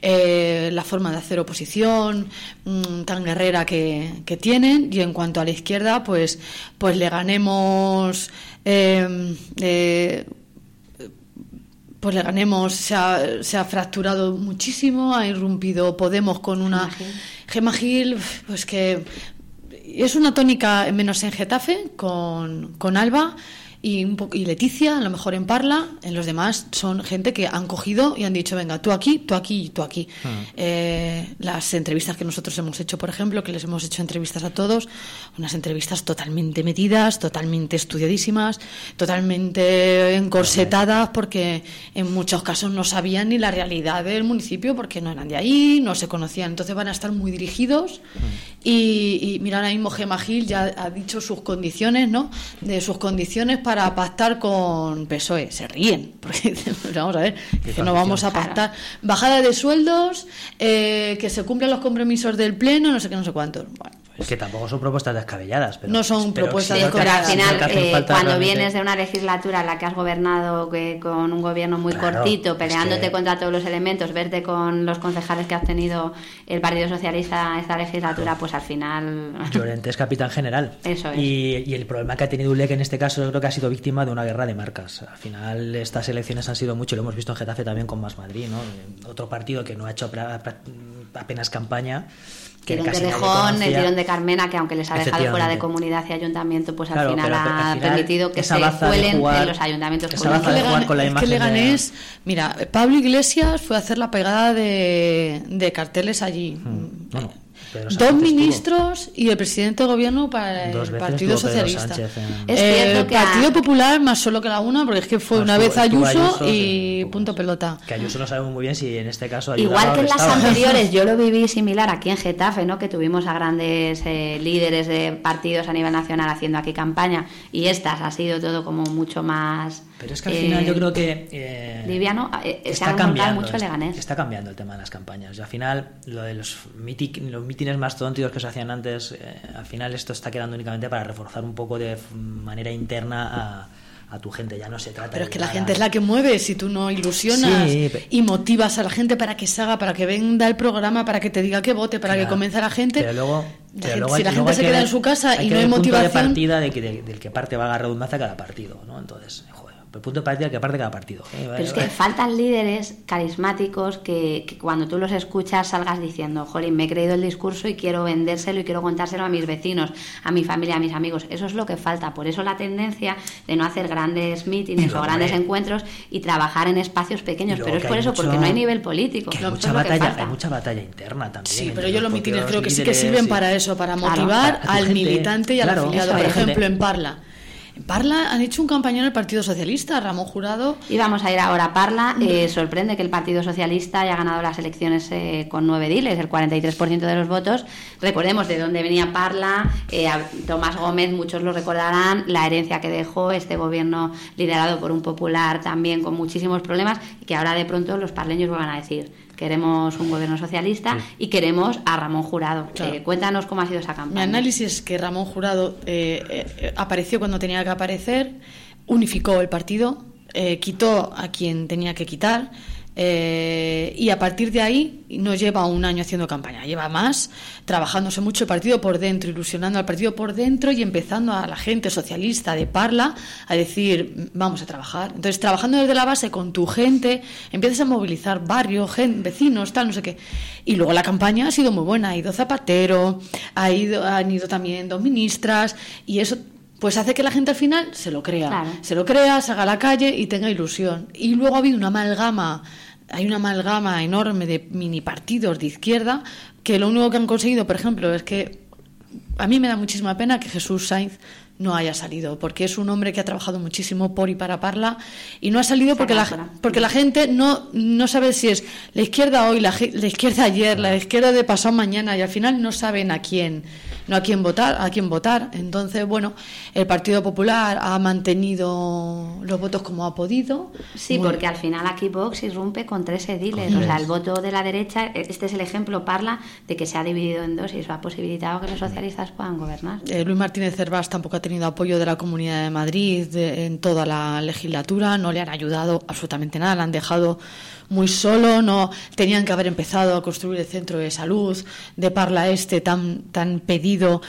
eh, la forma de hacer oposición mm, tan guerrera que, tienen. Y en cuanto a la izquierda pues pues le ganemos em, eh, pues le ganemos se ha, se ha, fracturado muchísimo ha irrumpido Podemos con una Gema Gil pues que es una tónica menos en Getafe con, con Alba y, un y Leticia, a lo mejor en Parla, en los demás son gente que han cogido y han dicho, venga, tú aquí, tú aquí, tú aquí. Hmm. Eh, las entrevistas que nosotros hemos hecho, por ejemplo, que les hemos hecho entrevistas a todos, unas entrevistas totalmente metidas, totalmente estudiadísimas, totalmente encorsetadas, porque en muchos casos no sabían ni la realidad del municipio, porque no eran de ahí, no se conocían. Entonces van a estar muy dirigidos. Hmm. Y, y mira, ahora mismo Gema Gil ya ha dicho sus condiciones, ¿no? De sus condiciones para para pactar con PSOE. Se ríen, [laughs] porque vamos a ver, que no vamos a pactar. Bajada de sueldos, eh, que se cumplan los compromisos del Pleno, no sé qué, no sé cuántos. Bueno, pues que tampoco son propuestas descabelladas. Pero, no son propuestas descabelladas. al final, eh, cuando vienes de una legislatura en la que has gobernado con un gobierno muy cortito, peleándote contra todos los elementos, verte con los concejales que ha tenido el Partido Socialista esta legislatura, pues al final. [laughs] Llorente es capitán general. Eso es. Y, el problema que ha tenido ULEC en este caso, yo creo que ha sido víctima de una guerra de marcas. Al final, estas elecciones han sido mucho, lo hemos visto en Getafe también con Más Madrid, ¿no? Otro partido que no ha hecho apenas campaña tirón de Rejón, el tirón de Carmena, que aunque les ha dejado fuera de comunidad y ayuntamiento, pues al, final ha permitido que se cuelen en los ayuntamientos. Esa baza de jugar con la imagen es que Leganés, mira, Pablo Iglesias fue a hacer la pegada de, de carteles allí. Hmm. Bueno, dos ministros y el presidente de gobierno para el Partido Socialista. el Partido Popular más solo que la una, porque es que fue una vez Ayuso, y punto pelota. Que Ayuso no sabemos muy bien si en este caso. Igual que en las anteriores, yo lo [laughs] viví similar aquí en Getafe, ¿no? que tuvimos a grandes eh, líderes de partidos a nivel nacional haciendo aquí campaña y estas ha sido todo como mucho más pero es que al final yo eh, creo que. Eh, liviano, eh, está cambiando, mucho Leganés. Está cambiando el tema de las campañas. Y al final, lo de los, los mítines más tontos que se hacían antes, al final esto está quedando únicamente para reforzar un poco de manera interna a, tu gente, ya no se trata Pero es que la gente es la que mueve, si tú no ilusionas y motivas a la gente para que se haga, para que venga el programa, para que te diga que vote, para que comience la gente. Pero luego, si la gente se queda en su casa y no hay motivación. de partida de que, del que parte va a redundancia cada partido, ¿no? Entonces, el punto de partida que aparte cada partido. ¿eh? Pero es que faltan líderes carismáticos que, cuando tú los escuchas salgas diciendo, jolín, me he creído el discurso y quiero vendérselo y quiero contárselo a mis vecinos, a mi familia, a mis amigos. Eso es lo que falta. Por eso la tendencia de no hacer grandes mítines o grandes encuentros y trabajar en espacios pequeños. Pero es por eso, porque no hay nivel político. hay, mucha batalla, hay mucha batalla interna también. Sí, pero yo los mítines creo que sí que sirven para eso, para motivar al militante y al afiliado. Por ejemplo, en Parla Parla han hecho un campañón en el Partido Socialista, Ramón Jurado. Y vamos a ir ahora a Parla. Eh, sorprende que el Partido Socialista haya ganado las elecciones eh, con nueve diles, el 43% de los votos. Recordemos de dónde venía Parla. Eh, Tomás Gómez, muchos lo recordarán, la herencia que dejó este gobierno liderado por un popular también con muchísimos problemas y que ahora de pronto los parleños van a decir queremos un gobierno socialista y queremos a Ramón Jurado. Eh, cuéntanos cómo ha sido esa campaña. Mi análisis es que Ramón Jurado eh, eh, apareció cuando tenía que aparecer, unificó el partido, quitó a quien tenía que quitar. Eh, y a partir de ahí no lleva un año haciendo campaña, lleva más, trabajándose mucho el partido por dentro, ilusionando al partido por dentro y empezando a la gente socialista de Parla a decir, vamos a trabajar. Entonces, trabajando desde la base con tu gente, empiezas a movilizar barrio, vecinos, tal, no sé qué. Y luego la campaña ha sido muy buena, ha ido Zapatero, ha ido, han ido también dos ministras y eso pues hace que la gente al final se lo crea, se lo crea, se haga a la calle y tenga ilusión. Y luego ha habido una amalgama hay una amalgama enorme de mini partidos de izquierda que lo único que han conseguido, por ejemplo, es que a mí me da muchísima pena que Jesús Sainz no haya salido, porque es un hombre que ha trabajado muchísimo por y para Parla y no ha salido porque la, porque la gente no, no sabe si es la izquierda hoy, la, la izquierda ayer, la izquierda de pasado mañana y al final no saben a quién no a quién votar, a quién votar. Entonces, bueno, el Partido Popular ha mantenido los votos como ha podido. Sí, porque al final aquí Vox irrumpe con tres ediles. O sea, el voto de la derecha, este es el ejemplo, parla de que se ha dividido en dos y eso ha posibilitado que los socialistas puedan gobernar. Eh, Luis Martínez Cervás tampoco ha tenido apoyo de la Comunidad de Madrid en toda la legislatura, no le han ayudado absolutamente nada, le han dejado muy solo, no tenían que haber empezado a construir el centro de salud de Parla Este tan, tan pedido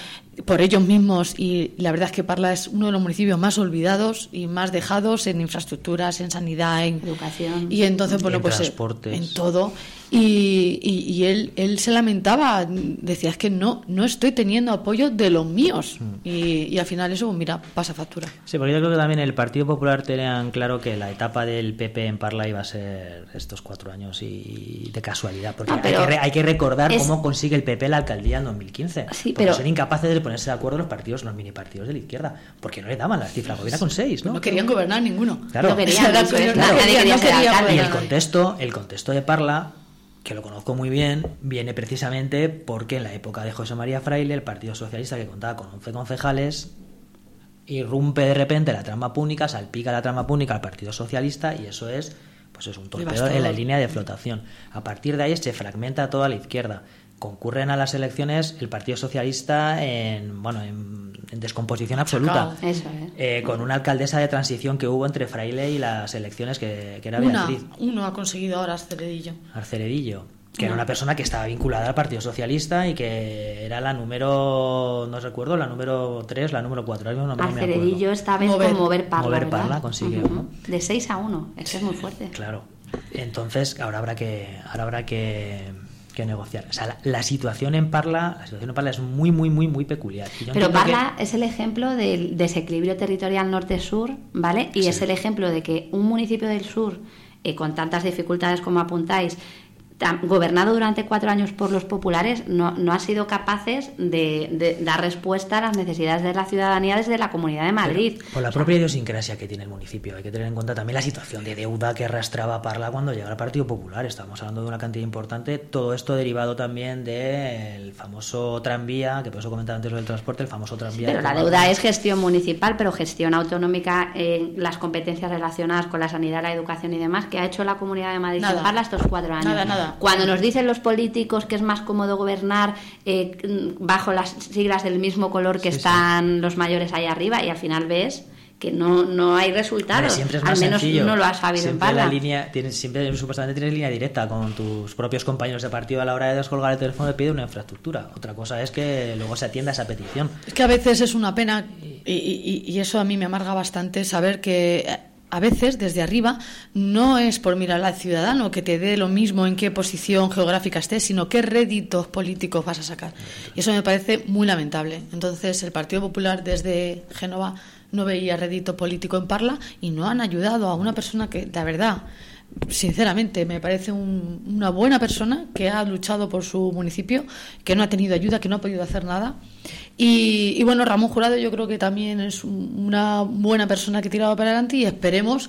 por ellos mismos y la verdad es que Parla es uno de los municipios más olvidados y más dejados en infraestructuras, en sanidad, en educación y entonces bueno pues eh, en todo y, y, él, él se lamentaba, decía es que no, no estoy teniendo apoyo de los míos. Mm. Y, al final eso, mira, pasa factura. Sí, porque yo creo que también el Partido Popular tenían claro que la etapa del PP en Parla iba a ser estos cuatro años y de casualidad. Porque ah, hay, que hay, que recordar cómo consigue el PP la alcaldía en 2015. Sí, pero son incapaces de ponerse de acuerdo los partidos, los mini partidos de la izquierda, porque no le daban las cifras, gobierna con seis, ¿no? No querían gobernar ninguno. Claro, no querían, no Y el contexto, el contexto de Parla que lo conozco muy bien, viene precisamente porque en la época de José María Fraile, el Partido Socialista, que contaba con 11 concejales, irrumpe de repente la trama púnica, salpica la trama púnica al Partido Socialista y eso es pues es un torpedo en la línea de flotación. A partir de ahí se fragmenta toda la izquierda concurren a las elecciones el Partido Socialista en bueno en, descomposición absoluta eh, con una alcaldesa de transición que hubo entre Fraile y las elecciones que, era Beatriz uno ha conseguido ahora Arceledillo Arceledillo que era una persona que estaba vinculada al Partido Socialista y que era la número, no recuerdo, la número 3, la número 4. No, Arceledillo esta vez con Mover Parla. Mover Parla consiguió. De 6 a 1, eso es muy fuerte. Claro. Entonces, ahora habrá que, ahora habrá que que negociar. O sea, la, situación en Parla, la situación en Parla es muy, muy, muy, muy peculiar. Pero Parla es el ejemplo del desequilibrio territorial norte-sur, ¿vale? Y es el ejemplo de que un municipio del sur, eh, con tantas dificultades como apuntáis, gobernado durante cuatro años por los populares, no, no han sido capaces de, dar respuesta a las necesidades de la ciudadanía desde la Comunidad de Madrid. por la propia idiosincrasia que tiene el municipio, hay que tener en cuenta también la situación de deuda que arrastraba Parla cuando llegara al Partido Popular. Estamos hablando de una cantidad importante. Todo esto derivado también del famoso tranvía, que por eso comentaba antes lo del transporte, el famoso tranvía. pero la deuda es gestión municipal, pero gestión autonómica, en las competencias relacionadas con la sanidad, la educación y demás, que ha hecho la Comunidad de Madrid nada. Parla estos cuatro años. Nada, nada. Cuando nos dicen los políticos que es más cómodo gobernar eh, bajo las siglas del mismo color que están los mayores ahí arriba y al final ves que no, no hay resultados. al menos no lo has sabido siempre en La línea, tienes, siempre supuestamente tienes línea directa con tus propios compañeros de partido a la hora de descolgar el teléfono de pide una infraestructura. Otra cosa es que luego se atienda esa petición. Es que a veces es una pena y, y eso a mí me amarga bastante saber que a veces desde arriba no es por mirar al ciudadano que te dé lo mismo en qué posición geográfica estés, sino qué réditos políticos vas a sacar. Y eso me parece muy lamentable. Entonces, el Partido Popular desde Génova no veía rédito político en Parla y no han ayudado a una persona que, de verdad, sinceramente, me parece una buena persona que ha luchado por su municipio, que no ha tenido ayuda, que no ha podido hacer nada y, bueno, Ramón Jurado yo creo que también es una buena persona que ha tirado para adelante y esperemos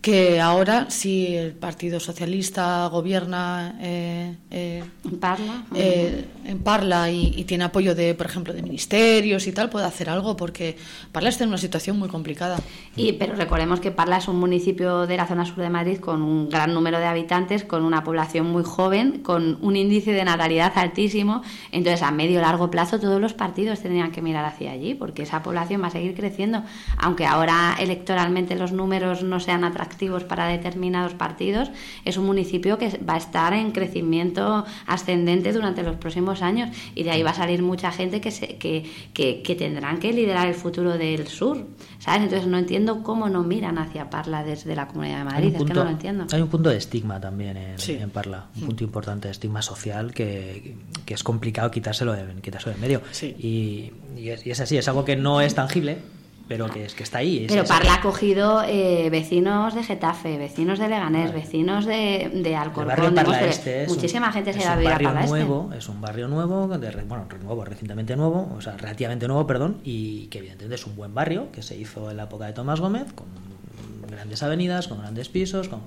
que ahora si el Partido Socialista gobierna eh, eh, en Parla, eh, en Parla y, tiene apoyo de, por ejemplo, de ministerios y tal, puede hacer algo porque Parla está en una situación muy complicada. Y pero recordemos que Parla es un municipio de la zona sur de Madrid con un gran número de habitantes, con una población muy joven, con un índice de natalidad altísimo, entonces a medio largo plazo todos los partidos tendrían que mirar hacia allí porque esa población va a seguir creciendo, aunque ahora electoralmente los números no sean atractivos activos para determinados partidos, es un municipio que va a estar en crecimiento ascendente durante los próximos años y de ahí va a salir mucha gente que, se, que, que, tendrán que liderar el futuro del sur. ¿sabes? Entonces no entiendo cómo no miran hacia Parla desde la Comunidad de Madrid, es que no lo entiendo. Hay un punto de estigma también en, Parla, un punto importante de estigma social que, que es complicado quitárselo de, quitárselo de medio. Y, y, es, y es así, es algo que no es tangible, pero que es que está ahí. pero Parla ha cogido eh, vecinos de Getafe, vecinos de Leganés, vecinos de, de Alcorcón, de este muchísima gente se va a vivir a Parla este. nuevo, Es un barrio nuevo, de, bueno, nuevo, recientemente nuevo, o sea, relativamente nuevo, perdón, y que evidentemente es un buen barrio que se hizo en la época de Tomás Gómez, con grandes avenidas, con grandes pisos, con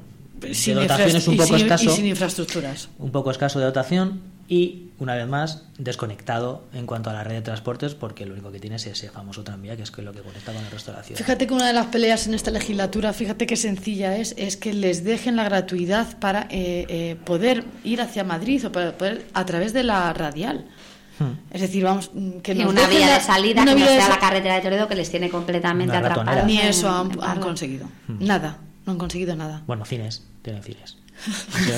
sin dotaciones un poco escaso, y sin infraestructuras. Un poco escaso de dotación y una vez más, desconectado en cuanto a la red de transportes, porque lo único que tiene es ese famoso tranvía, que es lo que conecta con el resto de la ciudad. Fíjate que una de las peleas en esta legislatura, fíjate qué sencilla es, es que les dejen la gratuidad para eh, eh, poder ir hacia Madrid o para poder a través de la radial. Hmm. Es decir, vamos, mm, que una vía de salida que no sea la carretera de Toledo que les tiene completamente atrapados. Ni eso han, conseguido. Hmm. Nada, no han conseguido nada. Bueno, cines, tienen cines.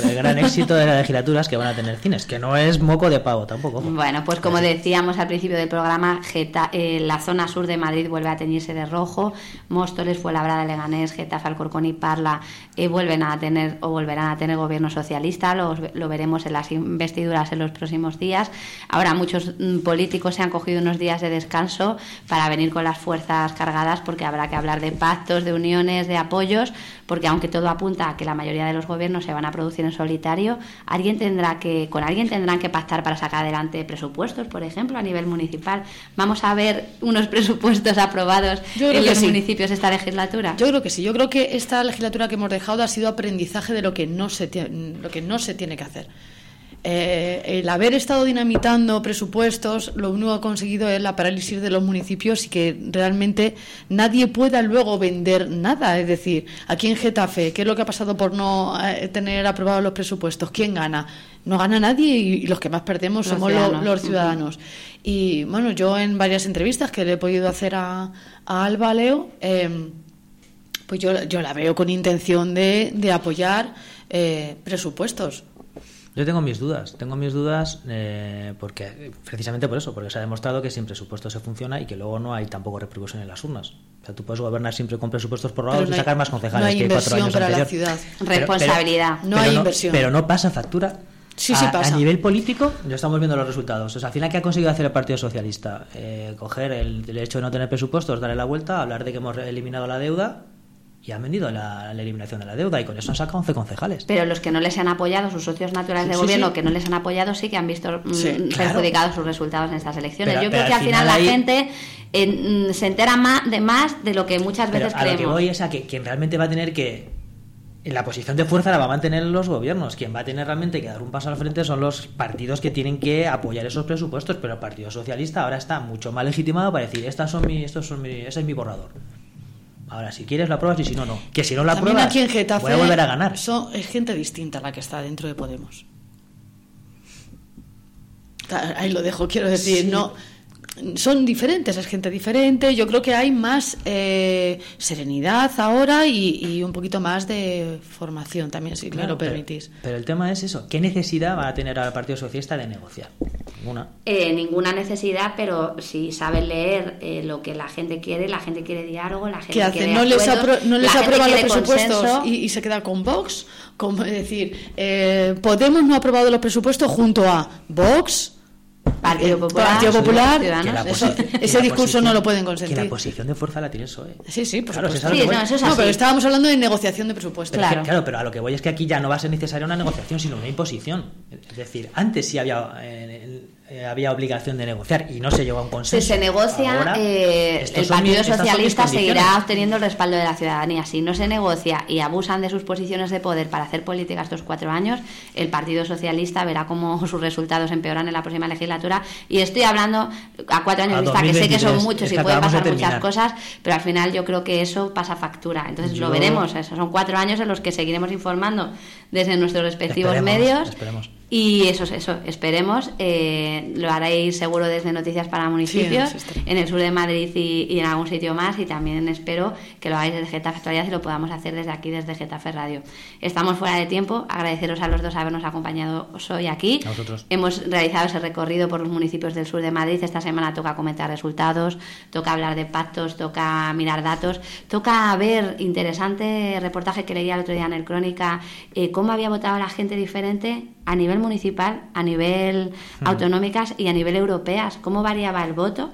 El gran éxito de las legislaturas que van a tener cines, que no es moco de pavo tampoco. Bueno, pues como decíamos al principio del programa, eh, la zona sur de Madrid vuelve a teñirse de rojo, Móstoles, Fuenlabrada, Leganés, Getafe, Alcorcón y Parla eh, vuelven a tener o volverán a tener gobierno socialista, lo, lo veremos en las investiduras en los próximos días. Ahora muchos mm, políticos se han cogido unos días de descanso para venir con las fuerzas cargadas porque habrá que hablar de pactos, de uniones, de apoyos, porque aunque todo apunta a que la mayoría de los gobiernos se van a producir en solitario, alguien tendrá que, con alguien tendrán que pactar para sacar adelante presupuestos, por ejemplo, a nivel municipal. Vamos a ver unos [laughs] presupuestos aprobados en los municipios esta legislatura. Yo creo que sí. Yo creo que esta legislatura que hemos dejado ha sido aprendizaje de lo que no se, lo que no se tiene que hacer. Eh, el haber estado dinamitando presupuestos, lo único que ha conseguido es la parálisis de los municipios y que realmente nadie pueda luego vender nada. Es decir, aquí en Getafe, ¿qué es lo que ha pasado por no eh, tener aprobados los presupuestos? ¿Quién gana? No gana nadie y, los que más perdemos somos los, ciudadanos. Y bueno, yo en varias entrevistas que le he podido hacer a, Alba Leo, em, pues yo, yo la veo con intención de, de apoyar eh, presupuestos yo tengo mis dudas, tengo mis dudas eh, porque precisamente por eso, porque se ha demostrado que sin presupuesto se funciona y que luego no hay tampoco repercusión en las urnas. O sea, tú puedes gobernar siempre con presupuestos por no y sacar más concejales no hay que inversión cuatro años para la ciudad. Responsabilidad. no hay inversión. Pero no pasa factura. Sí, sí pasa. A nivel político, ya estamos viendo los resultados. O sea, al final, ¿qué ha conseguido hacer el Partido Socialista? Eh, coger el, el hecho de no tener presupuestos, darle la vuelta, hablar de que hemos eliminado la deuda y han vendido la, eliminación de la deuda y con eso han sacado 11 concejales. Pero los que no les han apoyado, sus socios naturales de gobierno que no les han apoyado, sí que han visto mm, perjudicados sus resultados en estas elecciones. Yo creo que al final, la gente mm, se entera más de más de lo que muchas veces a creemos. Lo que voy es a que quien realmente va a tener que en la posición de fuerza la va a mantener los gobiernos. Quien va a tener realmente que dar un paso al frente son los partidos que tienen que apoyar esos presupuestos, pero el Partido Socialista ahora está mucho más legitimado para decir, estas son mi, estos son mi, ese es mi borrador. Ahora, si quieres la pruebas y si no, no. Que si no la pruebas, aquí en Getafe voy a volver a ganar. es gente distinta la que está dentro de Podemos. Ahí lo dejo, quiero decir, no son diferentes, es gente diferente. Yo creo que hay más eh, serenidad ahora y, un poquito más de formación también, si me lo permitís. Pero, el tema es eso: ¿qué necesidad va a tener al Partido Socialista de negociar? Ninguna. Eh, ninguna necesidad, pero si saben leer eh, lo que la gente quiere, la gente quiere diálogo, la gente quiere. ¿No les, no les aprueban los presupuestos y, se queda con Vox? Como, es decir, Podemos no ha aprobado los presupuestos junto a Vox. Partido Popular, ese discurso no lo pueden consentir. Que la posición de fuerza la tiene eso Sí, sí, por supuesto. no, pero estábamos hablando de negociación de presupuestos. Claro. claro, pero a lo que voy es que aquí ya no va a ser necesaria una negociación, sino una imposición. Es decir, antes sí había eh, eh, había obligación de negociar y no se llegó a un consenso. Si se negocia, eh, el Partido Socialista seguirá obteniendo el respaldo de la ciudadanía. Si no se negocia y abusan de sus posiciones de poder para hacer política estos cuatro años, el Partido Socialista verá cómo sus resultados empeoran en la próxima legislatura. Y estoy hablando a cuatro años vista, que sé que son muchos y pueden pasar muchas cosas, pero al final yo creo que eso pasa factura. Entonces lo veremos. Esos son cuatro años en los que seguiremos informando desde nuestros respectivos medios. Y eso es eso, esperemos. Eh, lo haréis seguro desde Noticias para Municipios, en el sur de Madrid y, en algún sitio más. Y también espero que lo hagáis desde Getafe Actualidad y lo podamos hacer desde aquí, desde Getafe Radio. Estamos fuera de tiempo. Agradeceros a los dos habernos acompañado hoy aquí. Hemos realizado ese recorrido por los municipios del sur de Madrid. Esta semana toca comentar resultados, toca hablar de pactos, toca mirar datos, toca ver interesante reportaje que leía el otro día en el Crónica, eh, cómo había votado la gente diferente a nivel municipal, a nivel autonómicas y a nivel europeas, cómo variaba el voto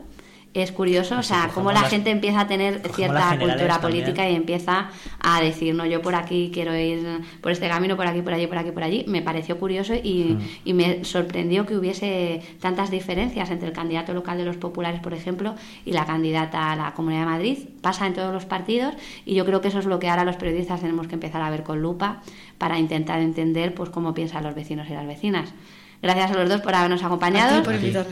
es curioso, o sea, cómo la gente empieza a tener cierta cultura política y empieza a decir, no, yo por aquí quiero ir por este camino, por aquí, por allí, por aquí, por allí. Me pareció curioso y, mm. y me sorprendió que hubiese tantas diferencias entre el candidato local de los populares, por ejemplo, y la candidata a la Comunidad de Madrid. Pasa en todos los partidos y yo creo que eso es lo que ahora los periodistas tenemos que empezar a ver con lupa para intentar entender pues cómo piensan los vecinos y las vecinas. Gracias a los dos por habernos acompañado.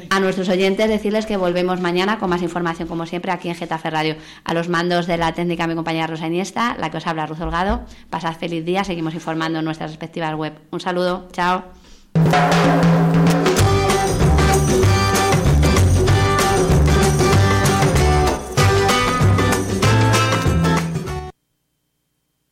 A, nuestros oyentes decirles que volvemos mañana con más información, como siempre, aquí en Getafe Radio. A los mandos de la técnica, mi compañera Rosa Iniesta, la que os habla Ruth Holgado. Pasad feliz día, seguimos informando en nuestras respectivas web. Un saludo, chao.